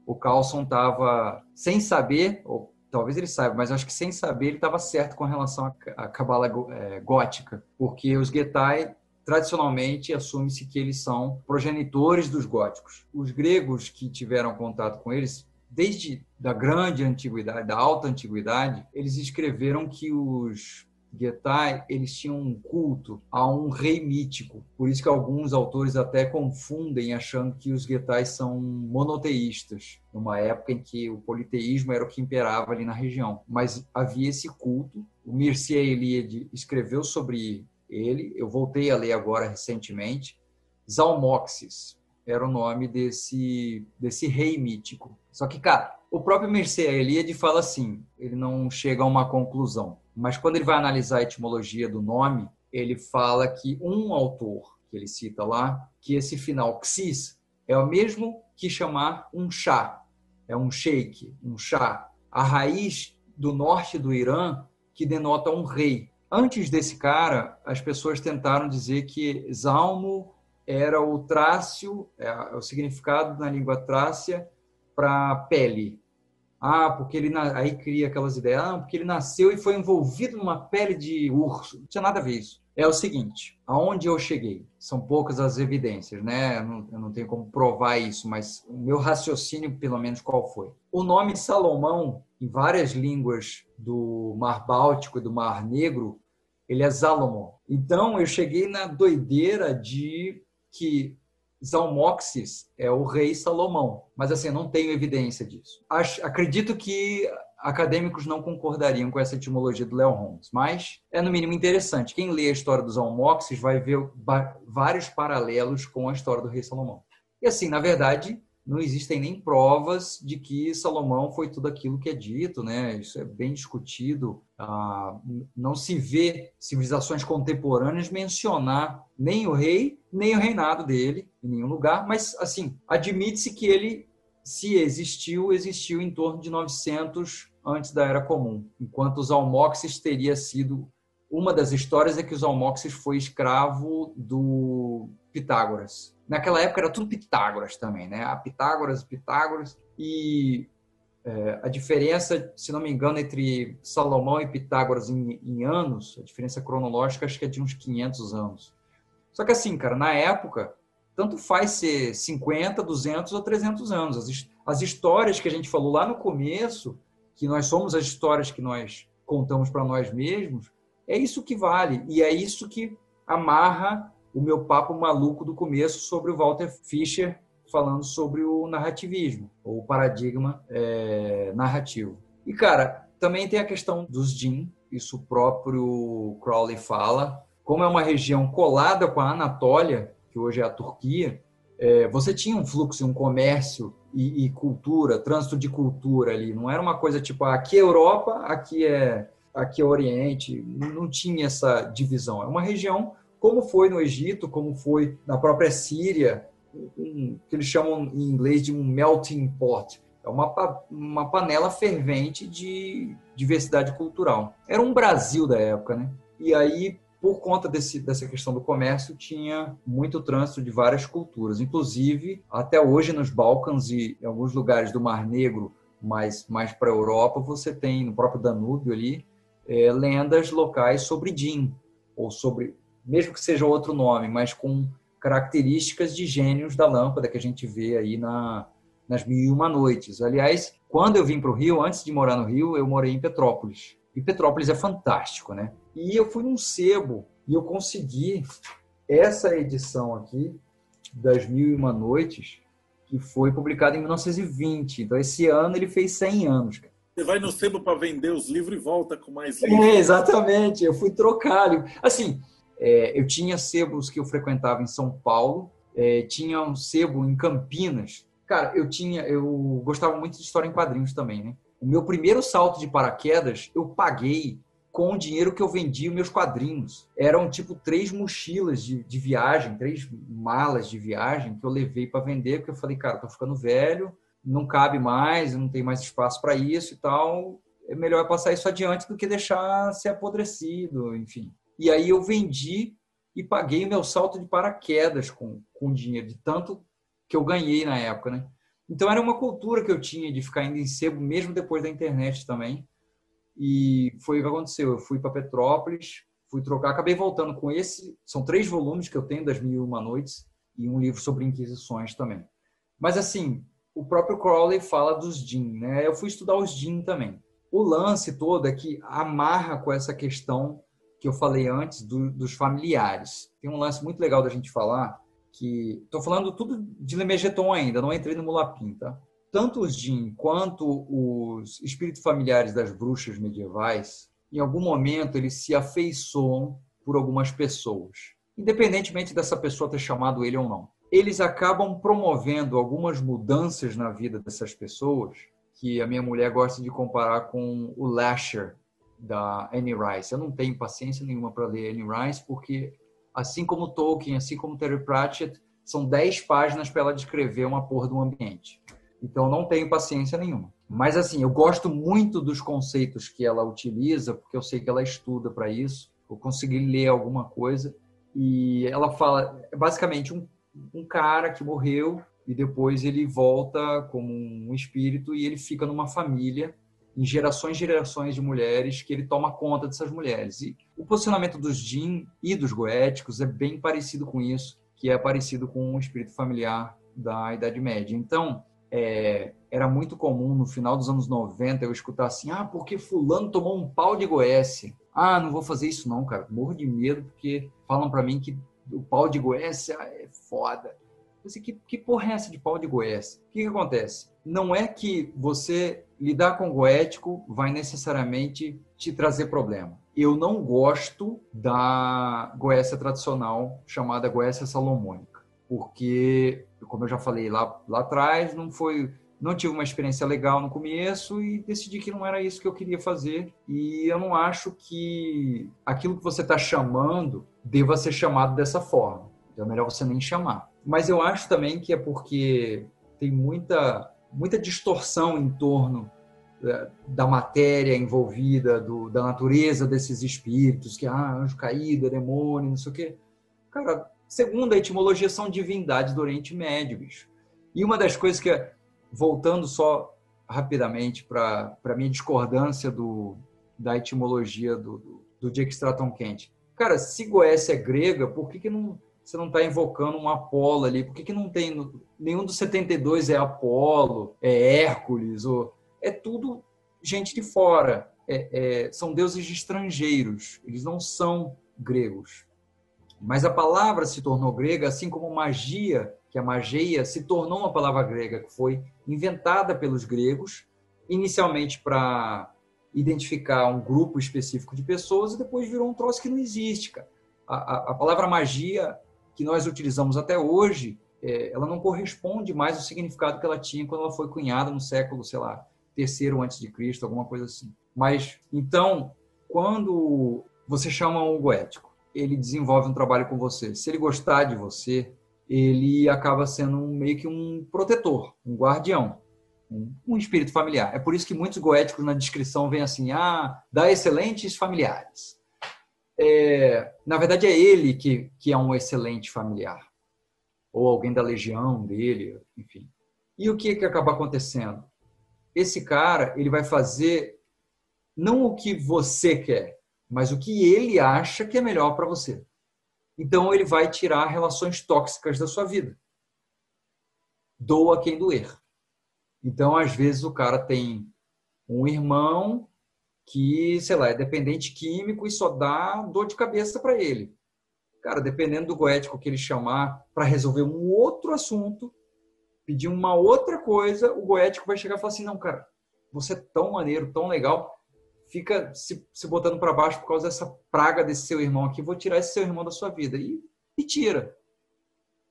o Carlson estava sem saber, ou talvez ele saiba, mas acho que sem saber ele estava certo com relação à cabala é, gótica, porque os Getai tradicionalmente assume-se que eles são progenitores dos góticos. Os gregos que tiveram contato com eles, desde da grande antiguidade, da alta antiguidade, eles escreveram que os Getai, eles tinham um culto a um rei mítico. Por isso que alguns autores até confundem achando que os Getai são monoteístas, numa época em que o politeísmo era o que imperava ali na região. Mas havia esse culto. O Mircea Eliade escreveu sobre ele. Eu voltei a ler agora recentemente Zalmoxis era o nome desse, desse rei mítico. Só que, cara, o próprio Mircea Eliade fala assim, ele não chega a uma conclusão, mas quando ele vai analisar a etimologia do nome, ele fala que um autor, que ele cita lá, que esse final xis é o mesmo que chamar um chá, é um sheik, um chá. A raiz do norte do Irã que denota um rei. Antes desse cara, as pessoas tentaram dizer que Zalmo era o trácio, é, é o significado na língua trácia para pele. Ah, porque ele aí cria aquelas ideias, ah, porque ele nasceu e foi envolvido numa pele de urso. Não tinha nada a ver isso. É o seguinte, aonde eu cheguei? São poucas as evidências, né? Eu não, eu não tenho como provar isso, mas o meu raciocínio, pelo menos, qual foi? O nome Salomão, em várias línguas do Mar Báltico e do Mar Negro, ele é Salomão. Então, eu cheguei na doideira de que Zalmoxis é o rei Salomão, mas assim, não tenho evidência disso. Acho, acredito que acadêmicos não concordariam com essa etimologia do Léo Holmes, mas é no mínimo interessante. Quem lê a história dos Zalmoxis vai ver vários paralelos com a história do rei Salomão. E assim, na verdade, não existem nem provas de que Salomão foi tudo aquilo que é dito, né? Isso é bem discutido. Ah, não se vê civilizações contemporâneas mencionar nem o rei, nem o reinado dele em nenhum lugar, mas assim, admite-se que ele se existiu, existiu em torno de 900 antes da Era Comum, enquanto os Almoxes teria sido uma das histórias é que os Almoxes foi escravo do Pitágoras, Naquela época era tudo Pitágoras também, né? A Pitágoras, Pitágoras. E é, a diferença, se não me engano, entre Salomão e Pitágoras em, em, anos, a diferença cronológica, acho que é de uns 500 anos. Só que assim, cara, na época, tanto faz ser 50, 200 ou 300 anos. As, as histórias que a gente falou lá no começo, que nós somos as histórias que nós contamos para nós mesmos, é isso que vale. E é isso que amarra o meu papo maluco do começo sobre o Walter Fischer falando sobre o narrativismo, ou paradigma é, narrativo. E, cara, também tem a questão dos Jin, isso o próprio Crowley fala. Como é uma região colada com a Anatólia, que hoje é a Turquia, é, você tinha um fluxo, um comércio e, e, cultura, trânsito de cultura ali. Não era uma coisa tipo, ah, aqui é Europa, aqui é, aqui é Oriente. Não tinha essa divisão. É uma região como foi no Egito, como foi na própria Síria, um, que eles chamam em inglês de um melting pot. É uma, uma panela fervente de diversidade cultural. Era um Brasil da época, né? E aí, por conta desse, dessa questão do comércio, tinha muito trânsito de várias culturas. Inclusive, até hoje nos Balcãs e em alguns lugares do Mar Negro, mais, mais para a Europa, você tem, no próprio Danúbio ali, é, lendas locais sobre Din, ou sobre mesmo que seja outro nome, mas com características de gênios da lâmpada que a gente vê aí na, nas Mil e Uma Noites. Aliás, quando eu vim para o Rio, antes de morar no Rio, eu morei em Petrópolis. E Petrópolis é fantástico, né? E eu fui num sebo e eu consegui essa edição aqui das Mil e Uma Noites, que foi publicada em 1920. Então, esse ano ele fez 100 anos. Cara. Você vai no sebo para vender os livros e volta com mais livros. É, exatamente. Eu fui trocar. Assim, é, eu tinha sebos que eu frequentava em São Paulo, é, tinha um sebo em Campinas. Cara, eu tinha, eu gostava muito de história em quadrinhos também, né? O meu primeiro salto de paraquedas eu paguei com o dinheiro que eu vendi meus quadrinhos. Eram tipo três mochilas de, de viagem, três malas de viagem que eu levei para vender, porque eu falei, cara, tô ficando velho, não cabe mais, não tem mais espaço para isso e tal. É melhor passar isso adiante do que deixar ser apodrecido, enfim. E aí eu vendi e paguei o meu salto de paraquedas com, com dinheiro, de tanto que eu ganhei na época, né? Então era uma cultura que eu tinha de ficar indo em sebo, mesmo depois da internet também. E foi o que aconteceu. Eu fui para Petrópolis, fui trocar, acabei voltando com esse. São três volumes que eu tenho das Mil e Uma Noites e um livro sobre inquisições também. Mas assim, o próprio Crowley fala dos Jin, né? Eu fui estudar os Jin também. O lance todo é que amarra com essa questão que eu falei antes do, dos familiares. Tem um lance muito legal da gente falar que estou falando tudo de Lemegeton ainda, não entrei no Mulapim, tá? Tanto os Jin quanto os espíritos familiares das bruxas medievais, em algum momento eles se afeiçoam por algumas pessoas. independentemente dessa pessoa ter chamado ele ou não. Eles acabam promovendo algumas mudanças na vida dessas pessoas que a minha mulher gosta de comparar com o Lasher da Anne Rice. Eu não tenho paciência nenhuma para ler Anne Rice porque assim como Tolkien, assim como Terry Pratchett, são 10 páginas para ela descrever uma porra do ambiente. Então não tenho paciência nenhuma. Mas assim, eu gosto muito dos conceitos que ela utiliza, porque eu sei que ela estuda para isso. Eu consegui ler alguma coisa e ela fala basicamente um, um cara que morreu e depois ele volta como um espírito e ele fica numa família em gerações e gerações de mulheres que ele toma conta dessas mulheres. E o posicionamento dos Jin e dos goéticos é bem parecido com isso, que é parecido com o espírito familiar da Idade Média. Então, é, era muito comum no final dos anos 90 eu escutar assim: ah, porque Fulano tomou um pau de Goécia. Ah, não vou fazer isso não, cara. Morro de medo porque falam para mim que o pau de Goécia é foda. Eu que, que porra é essa de pau de Goécia? O que, que acontece? Não é que você lidar com goético vai necessariamente te trazer problema. Eu não gosto da Goécia tradicional chamada Goécia salomônica, porque, como eu já falei lá, lá atrás, não foi não tive uma experiência legal no começo e decidi que não era isso que eu queria fazer. E eu não acho que aquilo que você está chamando deva ser chamado dessa forma. Então é melhor você nem chamar. Mas eu acho também que é porque tem muita muita distorção em torno é, da matéria envolvida, do, da natureza desses espíritos, que ah, anjo caído, é demônio, não sei o quê. Cara, segundo a etimologia, são divindades do Oriente Médio, bicho. E uma das coisas que, voltando só rapidamente para a minha discordância do, da etimologia do, do, do Jake Stratton Kent. Cara, se Goécia é grega, por que, que não você não está invocando um Apolo ali? Por que, que não tem. Nenhum dos 72 é Apolo, é Hércules, ou, é tudo gente de fora. É, é, são deuses estrangeiros, eles não são gregos. Mas a palavra se tornou grega, assim como magia, que a magia se tornou uma palavra grega, que foi inventada pelos gregos, inicialmente para identificar um grupo específico de pessoas, e depois virou um troço que não existe. A, a, a palavra magia que nós utilizamos até hoje, é, ela não corresponde mais ao significado que ela tinha quando ela foi cunhada no século, sei lá, terceiro antes de Cristo, alguma coisa assim. Mas então, quando você chama um goético, ele desenvolve um trabalho com você. Se ele gostar de você, ele acaba sendo meio que um protetor, um guardião, um, um espírito familiar. É por isso que muitos goéticos na descrição vêm assim: ah, dá excelentes familiares é, na verdade, é ele que, que é um excelente familiar. Ou alguém da legião dele, enfim. E o que, que acaba acontecendo? Esse cara, ele vai fazer não o que você quer, mas o que ele acha que é melhor para você. Então, ele vai tirar relações tóxicas da sua vida. Doa quem doer. Então, às vezes, o cara tem um irmão que, sei lá, é dependente químico e só dá dor de cabeça para ele. Cara, dependendo do goético que ele chamar para resolver um outro assunto, pedir uma outra coisa, o goético vai chegar e falar assim: não, cara, você é tão maneiro, tão legal, fica se, se botando para baixo por causa dessa praga desse seu irmão aqui, vou tirar esse seu irmão da sua vida. E, e tira.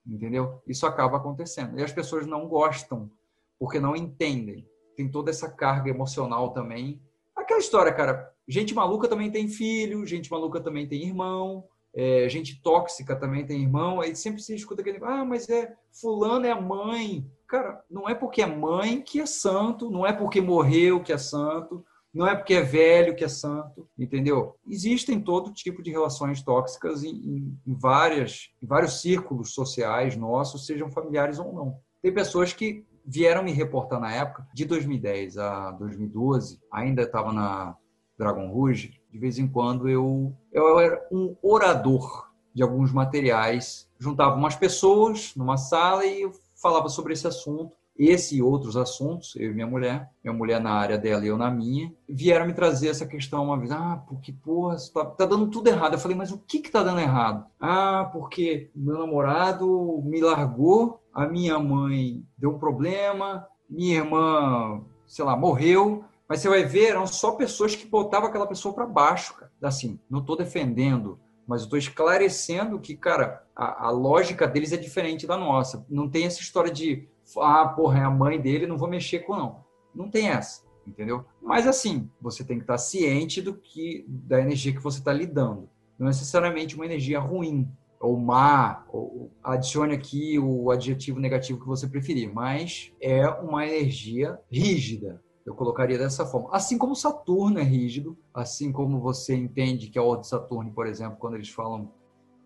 Entendeu? Isso acaba acontecendo. E as pessoas não gostam, porque não entendem. Tem toda essa carga emocional também Aquela história, cara. Gente maluca também tem filho, gente maluca também tem irmão, é, gente tóxica também tem irmão. Aí sempre se escuta aquele, ah, mas é fulano é a mãe. Cara, não é porque é mãe que é santo, não é porque morreu que é santo, não é porque é velho que é santo, entendeu? Existem todo tipo de relações tóxicas em, em, várias, em vários círculos sociais nossos, sejam familiares ou não. Tem pessoas que vieram me reportar na época, de 2010 a 2012, ainda estava na Dragon Rouge, de vez em quando eu, eu era um orador de alguns materiais, juntava umas pessoas numa sala e falava sobre esse assunto esse e outros assuntos, eu e minha mulher, minha mulher na área dela e eu na minha, vieram me trazer essa questão uma vez. Ah, porque, porra, tá, tá dando tudo errado. Eu falei, mas o que que tá dando errado? Ah, porque meu namorado me largou, a minha mãe deu um problema, minha irmã, sei lá, morreu. Mas você vai ver, eram só pessoas que botavam aquela pessoa para baixo, cara. Assim, não estou defendendo mas estou esclarecendo que, cara, a, a, lógica deles é diferente da nossa. Não tem essa história de, ah, porra, é a mãe dele, não vou mexer com não. Não tem essa, entendeu? Mas assim, você tem que estar ciente do que da energia que você está lidando. Não necessariamente uma energia ruim ou má, ou adicione aqui o adjetivo negativo que você preferir, mas é uma energia rígida, eu colocaria dessa forma. Assim como Saturno é rígido, assim como você entende que a Ordem de Saturno, por exemplo, quando eles falam,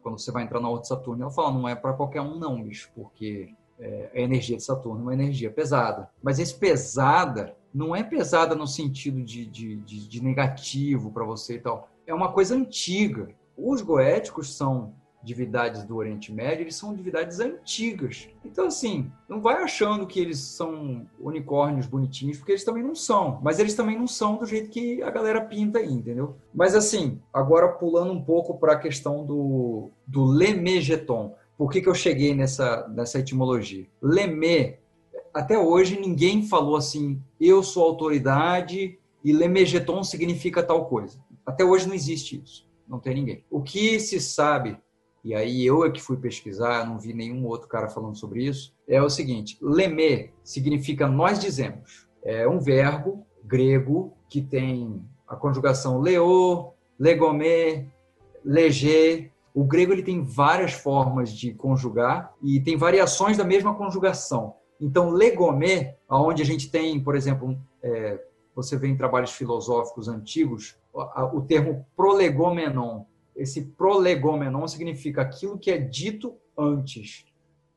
quando você vai entrar na Ordem de Saturno, ela fala, não é para qualquer um não, bicho, porque é, a energia de Saturno é uma energia pesada. Mas esse pesada não é pesada no sentido de, de, de, de negativo para você e tal. É uma coisa antiga. Os goéticos são divindades do Oriente Médio, eles são divindades antigas. Então, assim, não vai achando que eles são unicórnios bonitinhos, porque eles também não são. Mas eles também não são do jeito que a galera pinta aí, entendeu? Mas, assim, agora pulando um pouco para a questão do, do Lemegeton. Por que, que eu cheguei nessa, nessa etimologia? Lemé, até hoje ninguém falou assim, eu sou autoridade e Lemegeton significa tal coisa. Até hoje não existe isso. Não tem ninguém. O que se sabe e aí eu é que fui pesquisar, não vi nenhum outro cara falando sobre isso, é o seguinte, lemé significa nós dizemos. É um verbo grego que tem a conjugação leo, legomé, leger. O grego ele tem várias formas de conjugar e tem variações da mesma conjugação. Então, legomé, aonde a gente tem, por exemplo, é, você vê em trabalhos filosóficos antigos, o termo prolegomenon, esse prolegomenon significa aquilo que é dito antes.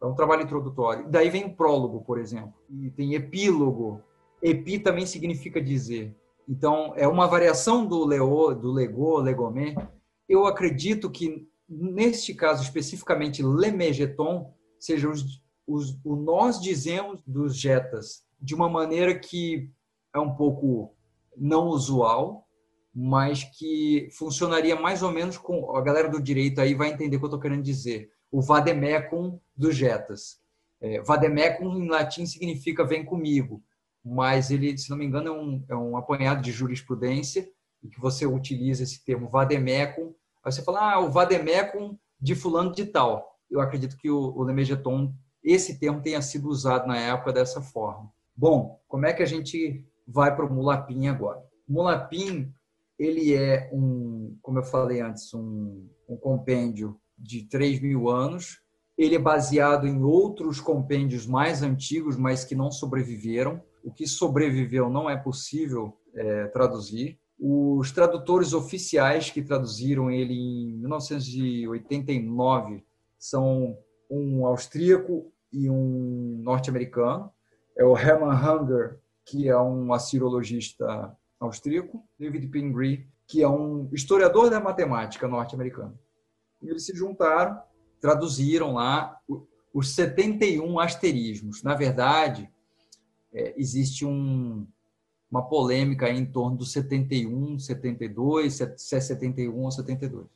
É um trabalho introdutório. Daí vem o prólogo, por exemplo. E tem epílogo. Epi também significa dizer. Então, é uma variação do leo, do lego, legomé. Eu acredito que, neste caso especificamente, lemegeton, seja os, os, o nós dizemos dos jetas de uma maneira que é um pouco não usual, mas que funcionaria mais ou menos com a galera do direito aí vai entender o que eu estou querendo dizer. O vademecum dos jetas. É, vademecum em latim significa vem comigo, mas ele, se não me engano, é um, é um apanhado de jurisprudência e que você utiliza esse termo vademecum. Aí você fala, ah, o vademecum de fulano de tal. Eu acredito que o, o Lemegeton, esse termo tenha sido usado na época dessa forma. Bom, como é que a gente vai para o Mulapim agora? Mulapim ele é um, como eu falei antes, um, um compêndio de 3 mil anos. Ele é baseado em outros compêndios mais antigos, mas que não sobreviveram. O que sobreviveu não é possível é, traduzir. Os tradutores oficiais que traduziram ele em 1989 são um austríaco e um norte-americano. É o Hermann Hunger, que é um assirologista austríaco, David Pingree, que é um historiador da matemática norte-americano. E eles se juntaram, traduziram lá os 71 asterismos. Na verdade, é, existe um, uma polêmica em torno do 71, 72, se é 71 ou 72. O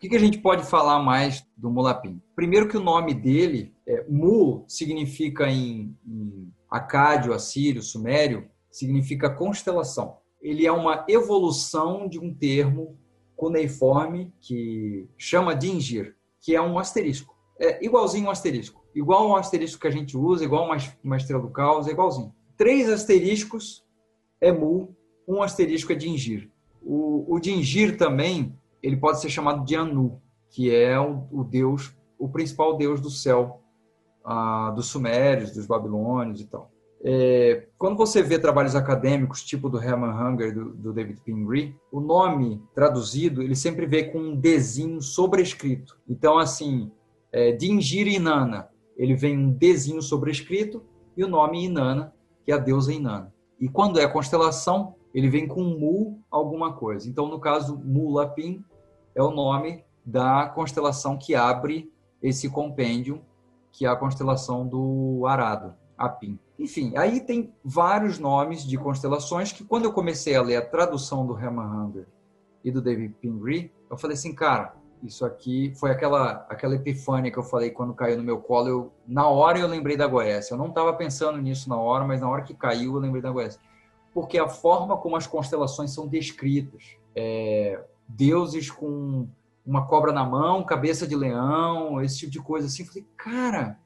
que, que a gente pode falar mais do Mulapim? Primeiro que o nome dele, é, Mu, significa em, em acádio, assírio, sumério, significa constelação ele é uma evolução de um termo cuneiforme que chama Dingir, que é um asterisco. É igualzinho um asterisco. Igual um asterisco que a gente usa, igual uma, uma estrela do caos, é igualzinho. Três asteriscos é Mu, um asterisco é Dingir. O, o Dingir também, ele pode ser chamado de Anu, que é o, o deus, o principal deus do céu, ah, dos sumérios, dos babilônios e tal. É, quando você vê trabalhos acadêmicos, tipo do Herman Hunger, do, do David Pingree, o nome traduzido, ele sempre vê com um desenho sobrescrito. Então, assim, é, Dingir Inanna, ele vem um desenho sobrescrito e o nome Inanna, que é a deusa Inanna. E quando é constelação, ele vem com Mu alguma coisa. Então, no caso, Mu Lapin é o nome da constelação que abre esse compêndio, que é a constelação do Arado, Apim. Enfim, aí tem vários nomes de constelações que quando eu comecei a ler a tradução do Herman Hunger e do David Pingree, eu falei assim, cara, isso aqui foi aquela aquela epifânia que eu falei quando caiu no meu colo. Eu, na hora eu lembrei da Goécia. Eu não estava pensando nisso na hora, mas na hora que caiu eu lembrei da Goécia. Porque a forma como as constelações são descritas, é, deuses com uma cobra na mão, cabeça de leão, esse tipo de coisa assim. Falei, cara,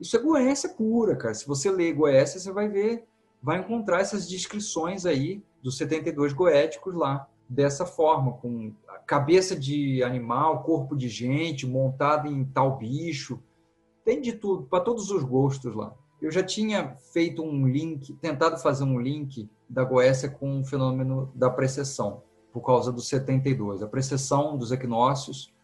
isso é Goécia pura, cara. Se você ler Goécia, você vai ver, vai encontrar essas descrições aí dos 72 goéticos lá, dessa forma, com cabeça de animal, corpo de gente, montado em tal bicho. Tem de tudo, para todos os gostos lá. Eu já tinha feito um link, tentado fazer um link da Goécia com o fenômeno da precessão, por causa do 72. A precessão dos equinócios,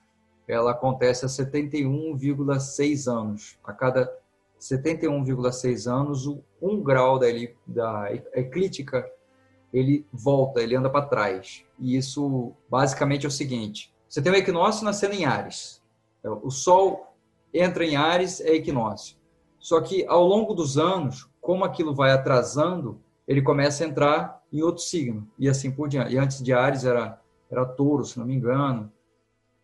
ela acontece a 71,6 anos. A cada 71,6 anos, um grau da, da eclíptica ele volta, ele anda para trás. E isso basicamente é o seguinte: você tem o equinócio nascendo em Ares. O Sol entra em Ares, é equinócio. Só que ao longo dos anos, como aquilo vai atrasando, ele começa a entrar em outro signo e assim por diante. E antes de Ares era era Touro, se não me engano.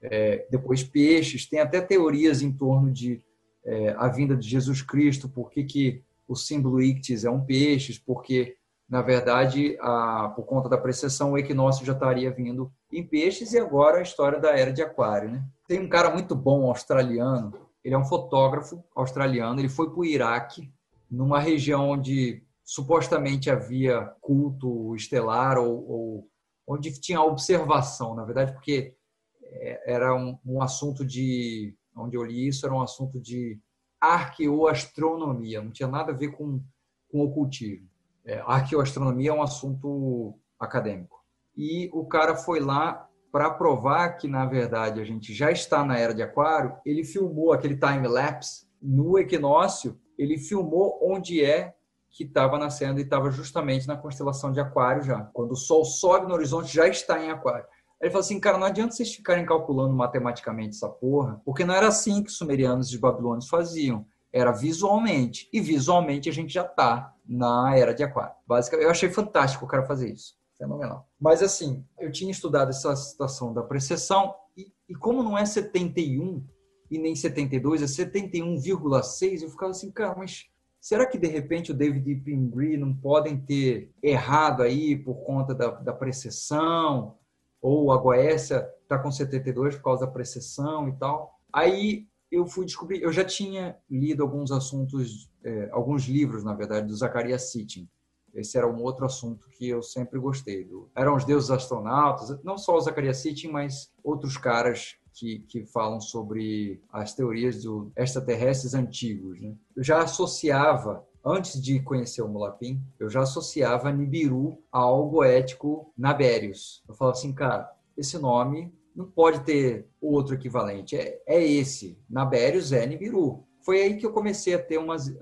É, depois Peixes. Tem até teorias em torno de é, a vinda de Jesus Cristo, por que, que o símbolo ictis é um peixes, porque na verdade, a, por conta da precessão, o equinócio já estaria vindo em peixes e agora a história da era de aquário. Né? Tem um cara muito bom australiano, ele é um fotógrafo australiano, ele foi para o Iraque, numa região onde supostamente havia culto estelar ou, ou onde tinha observação, na verdade, porque é, era um, um, assunto de, onde eu li isso, era um assunto de arqueoastronomia, não tinha nada a ver com, com ocultismo. É, arqueoastronomia é um assunto acadêmico. E o cara foi lá para provar que, na verdade, a gente já está na era de Aquário. Ele filmou aquele time-lapse no equinócio, ele filmou onde é que estava nascendo e estava justamente na constelação de Aquário já. Quando o Sol sobe no horizonte, já está em Aquário. Aí ele falou assim, cara, não adianta vocês ficarem calculando matematicamente essa porra, porque não era assim que os sumerianos e os babilônios faziam. Era visualmente. E visualmente a gente já está na era de Aquário. Basicamente, eu achei fantástico o cara fazer isso. Fenomenal. Mas assim, eu tinha estudado essa situação da precessão e, e como não é 71 e nem 72, é 71,6, eu ficava assim, cara, mas será que de repente o David e Pingree não podem ter errado aí por conta da, da precessão? Ou a Goécia está com 72 por causa da precessão e tal? Aí eu fui descobrir, eu já tinha lido alguns assuntos, é, alguns livros, na verdade, do Zacarias Sitchin. Esse era um outro assunto que eu sempre gostei. Do, eram os deuses astronautas, não só o Zacarias Sitchin, mas outros caras que, que falam sobre as teorias do extraterrestres antigos. Né? Eu já associava, antes de conhecer o Mulapim, eu já associava Nibiru ao goético Nabérios. Eu falava assim, cara, esse nome não pode ter outro equivalente. É, é esse. Nabérios é Nibiru. Foi aí que eu comecei a ter umas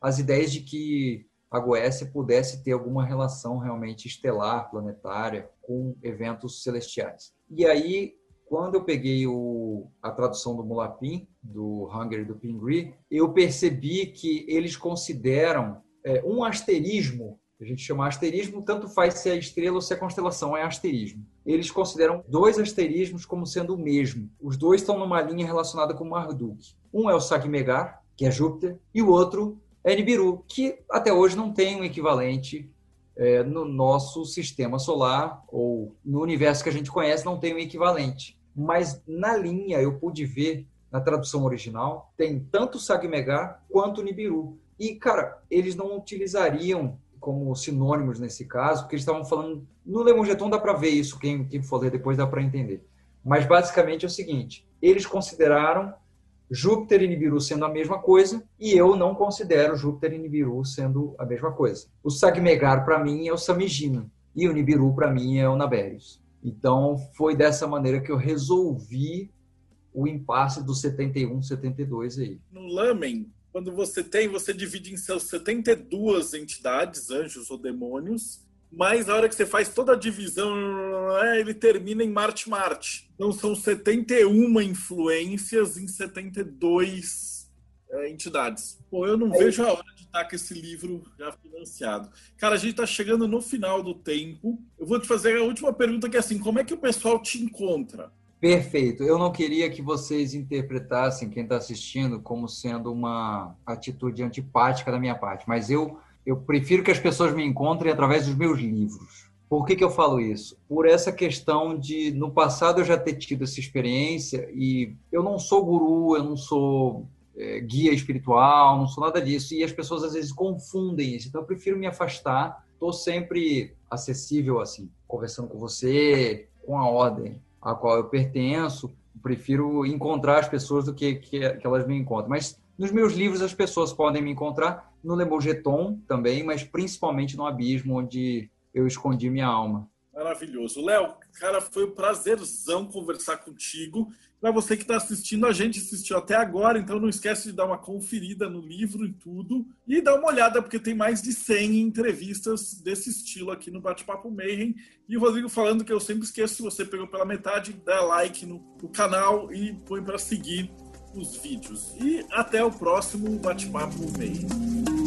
as ideias de que a Goécia pudesse ter alguma relação realmente estelar, planetária, com eventos celestiais. E aí, quando eu peguei o, a tradução do Mulapim, do Hunger e do Pingree, eu percebi que eles consideram é, um asterismo a gente chama asterismo, tanto faz se é estrela ou se é constelação, é asterismo. Eles consideram dois asterismos como sendo o mesmo. Os dois estão numa linha relacionada com Marduk. Um é o Sagmegar, que é Júpiter, e o outro é Nibiru, que até hoje não tem um equivalente é, no nosso sistema solar, ou no universo que a gente conhece, não tem um equivalente. Mas na linha eu pude ver, na tradução original, tem tanto Sagmegar quanto Nibiru. E, cara, eles não utilizariam como sinônimos nesse caso, porque eles estavam falando. No Lemongeton dá para ver isso, quem, quem for ler depois dá para entender. Mas basicamente é o seguinte: eles consideraram Júpiter e Nibiru sendo a mesma coisa e eu não considero Júpiter e Nibiru sendo a mesma coisa. O Sagmegar para mim é o Samigina e o Nibiru para mim é o Nabérios. Então foi dessa maneira que eu resolvi o impasse do 71, 72 aí. No Lamen, quando você tem, você divide em seus 72 entidades, anjos ou demônios, mas na hora que você faz toda a divisão, é, ele termina em Marte-Marte. Então são 71 influências em 72 é, entidades. Pô, eu não é vejo a hora de estar com esse livro já financiado. Cara, a gente está chegando no final do tempo. Eu vou te fazer a última pergunta, que é assim, como é que o pessoal te encontra? Perfeito. Eu não queria que vocês interpretassem quem está assistindo como sendo uma atitude antipática da minha parte, mas eu eu prefiro que as pessoas me encontrem através dos meus livros. Por que, que eu falo isso? Por essa questão de, no passado, eu já ter tido essa experiência e eu não sou guru, eu não sou é, guia espiritual, não sou nada disso. E as pessoas às vezes confundem isso. Então eu prefiro me afastar. Estou sempre acessível, assim, conversando com você, com a ordem a qual eu pertenço. prefiro encontrar as pessoas do que, que, que elas me encontram. Mas nos meus livros as pessoas podem me encontrar no Lemogeton também, mas principalmente no Abismo, onde eu escondi minha alma. Maravilhoso. Léo, cara, foi um prazerzão conversar contigo. Para você que está assistindo, a gente assistiu até agora, então não esquece de dar uma conferida no livro e tudo. E dar uma olhada, porque tem mais de 100 entrevistas desse estilo aqui no Bate-Papo Mayhem. E o Rodrigo falando que eu sempre esqueço, se você pegou pela metade, dá like no, no canal e põe para seguir os vídeos. E até o próximo Bate-Papo Mayhem.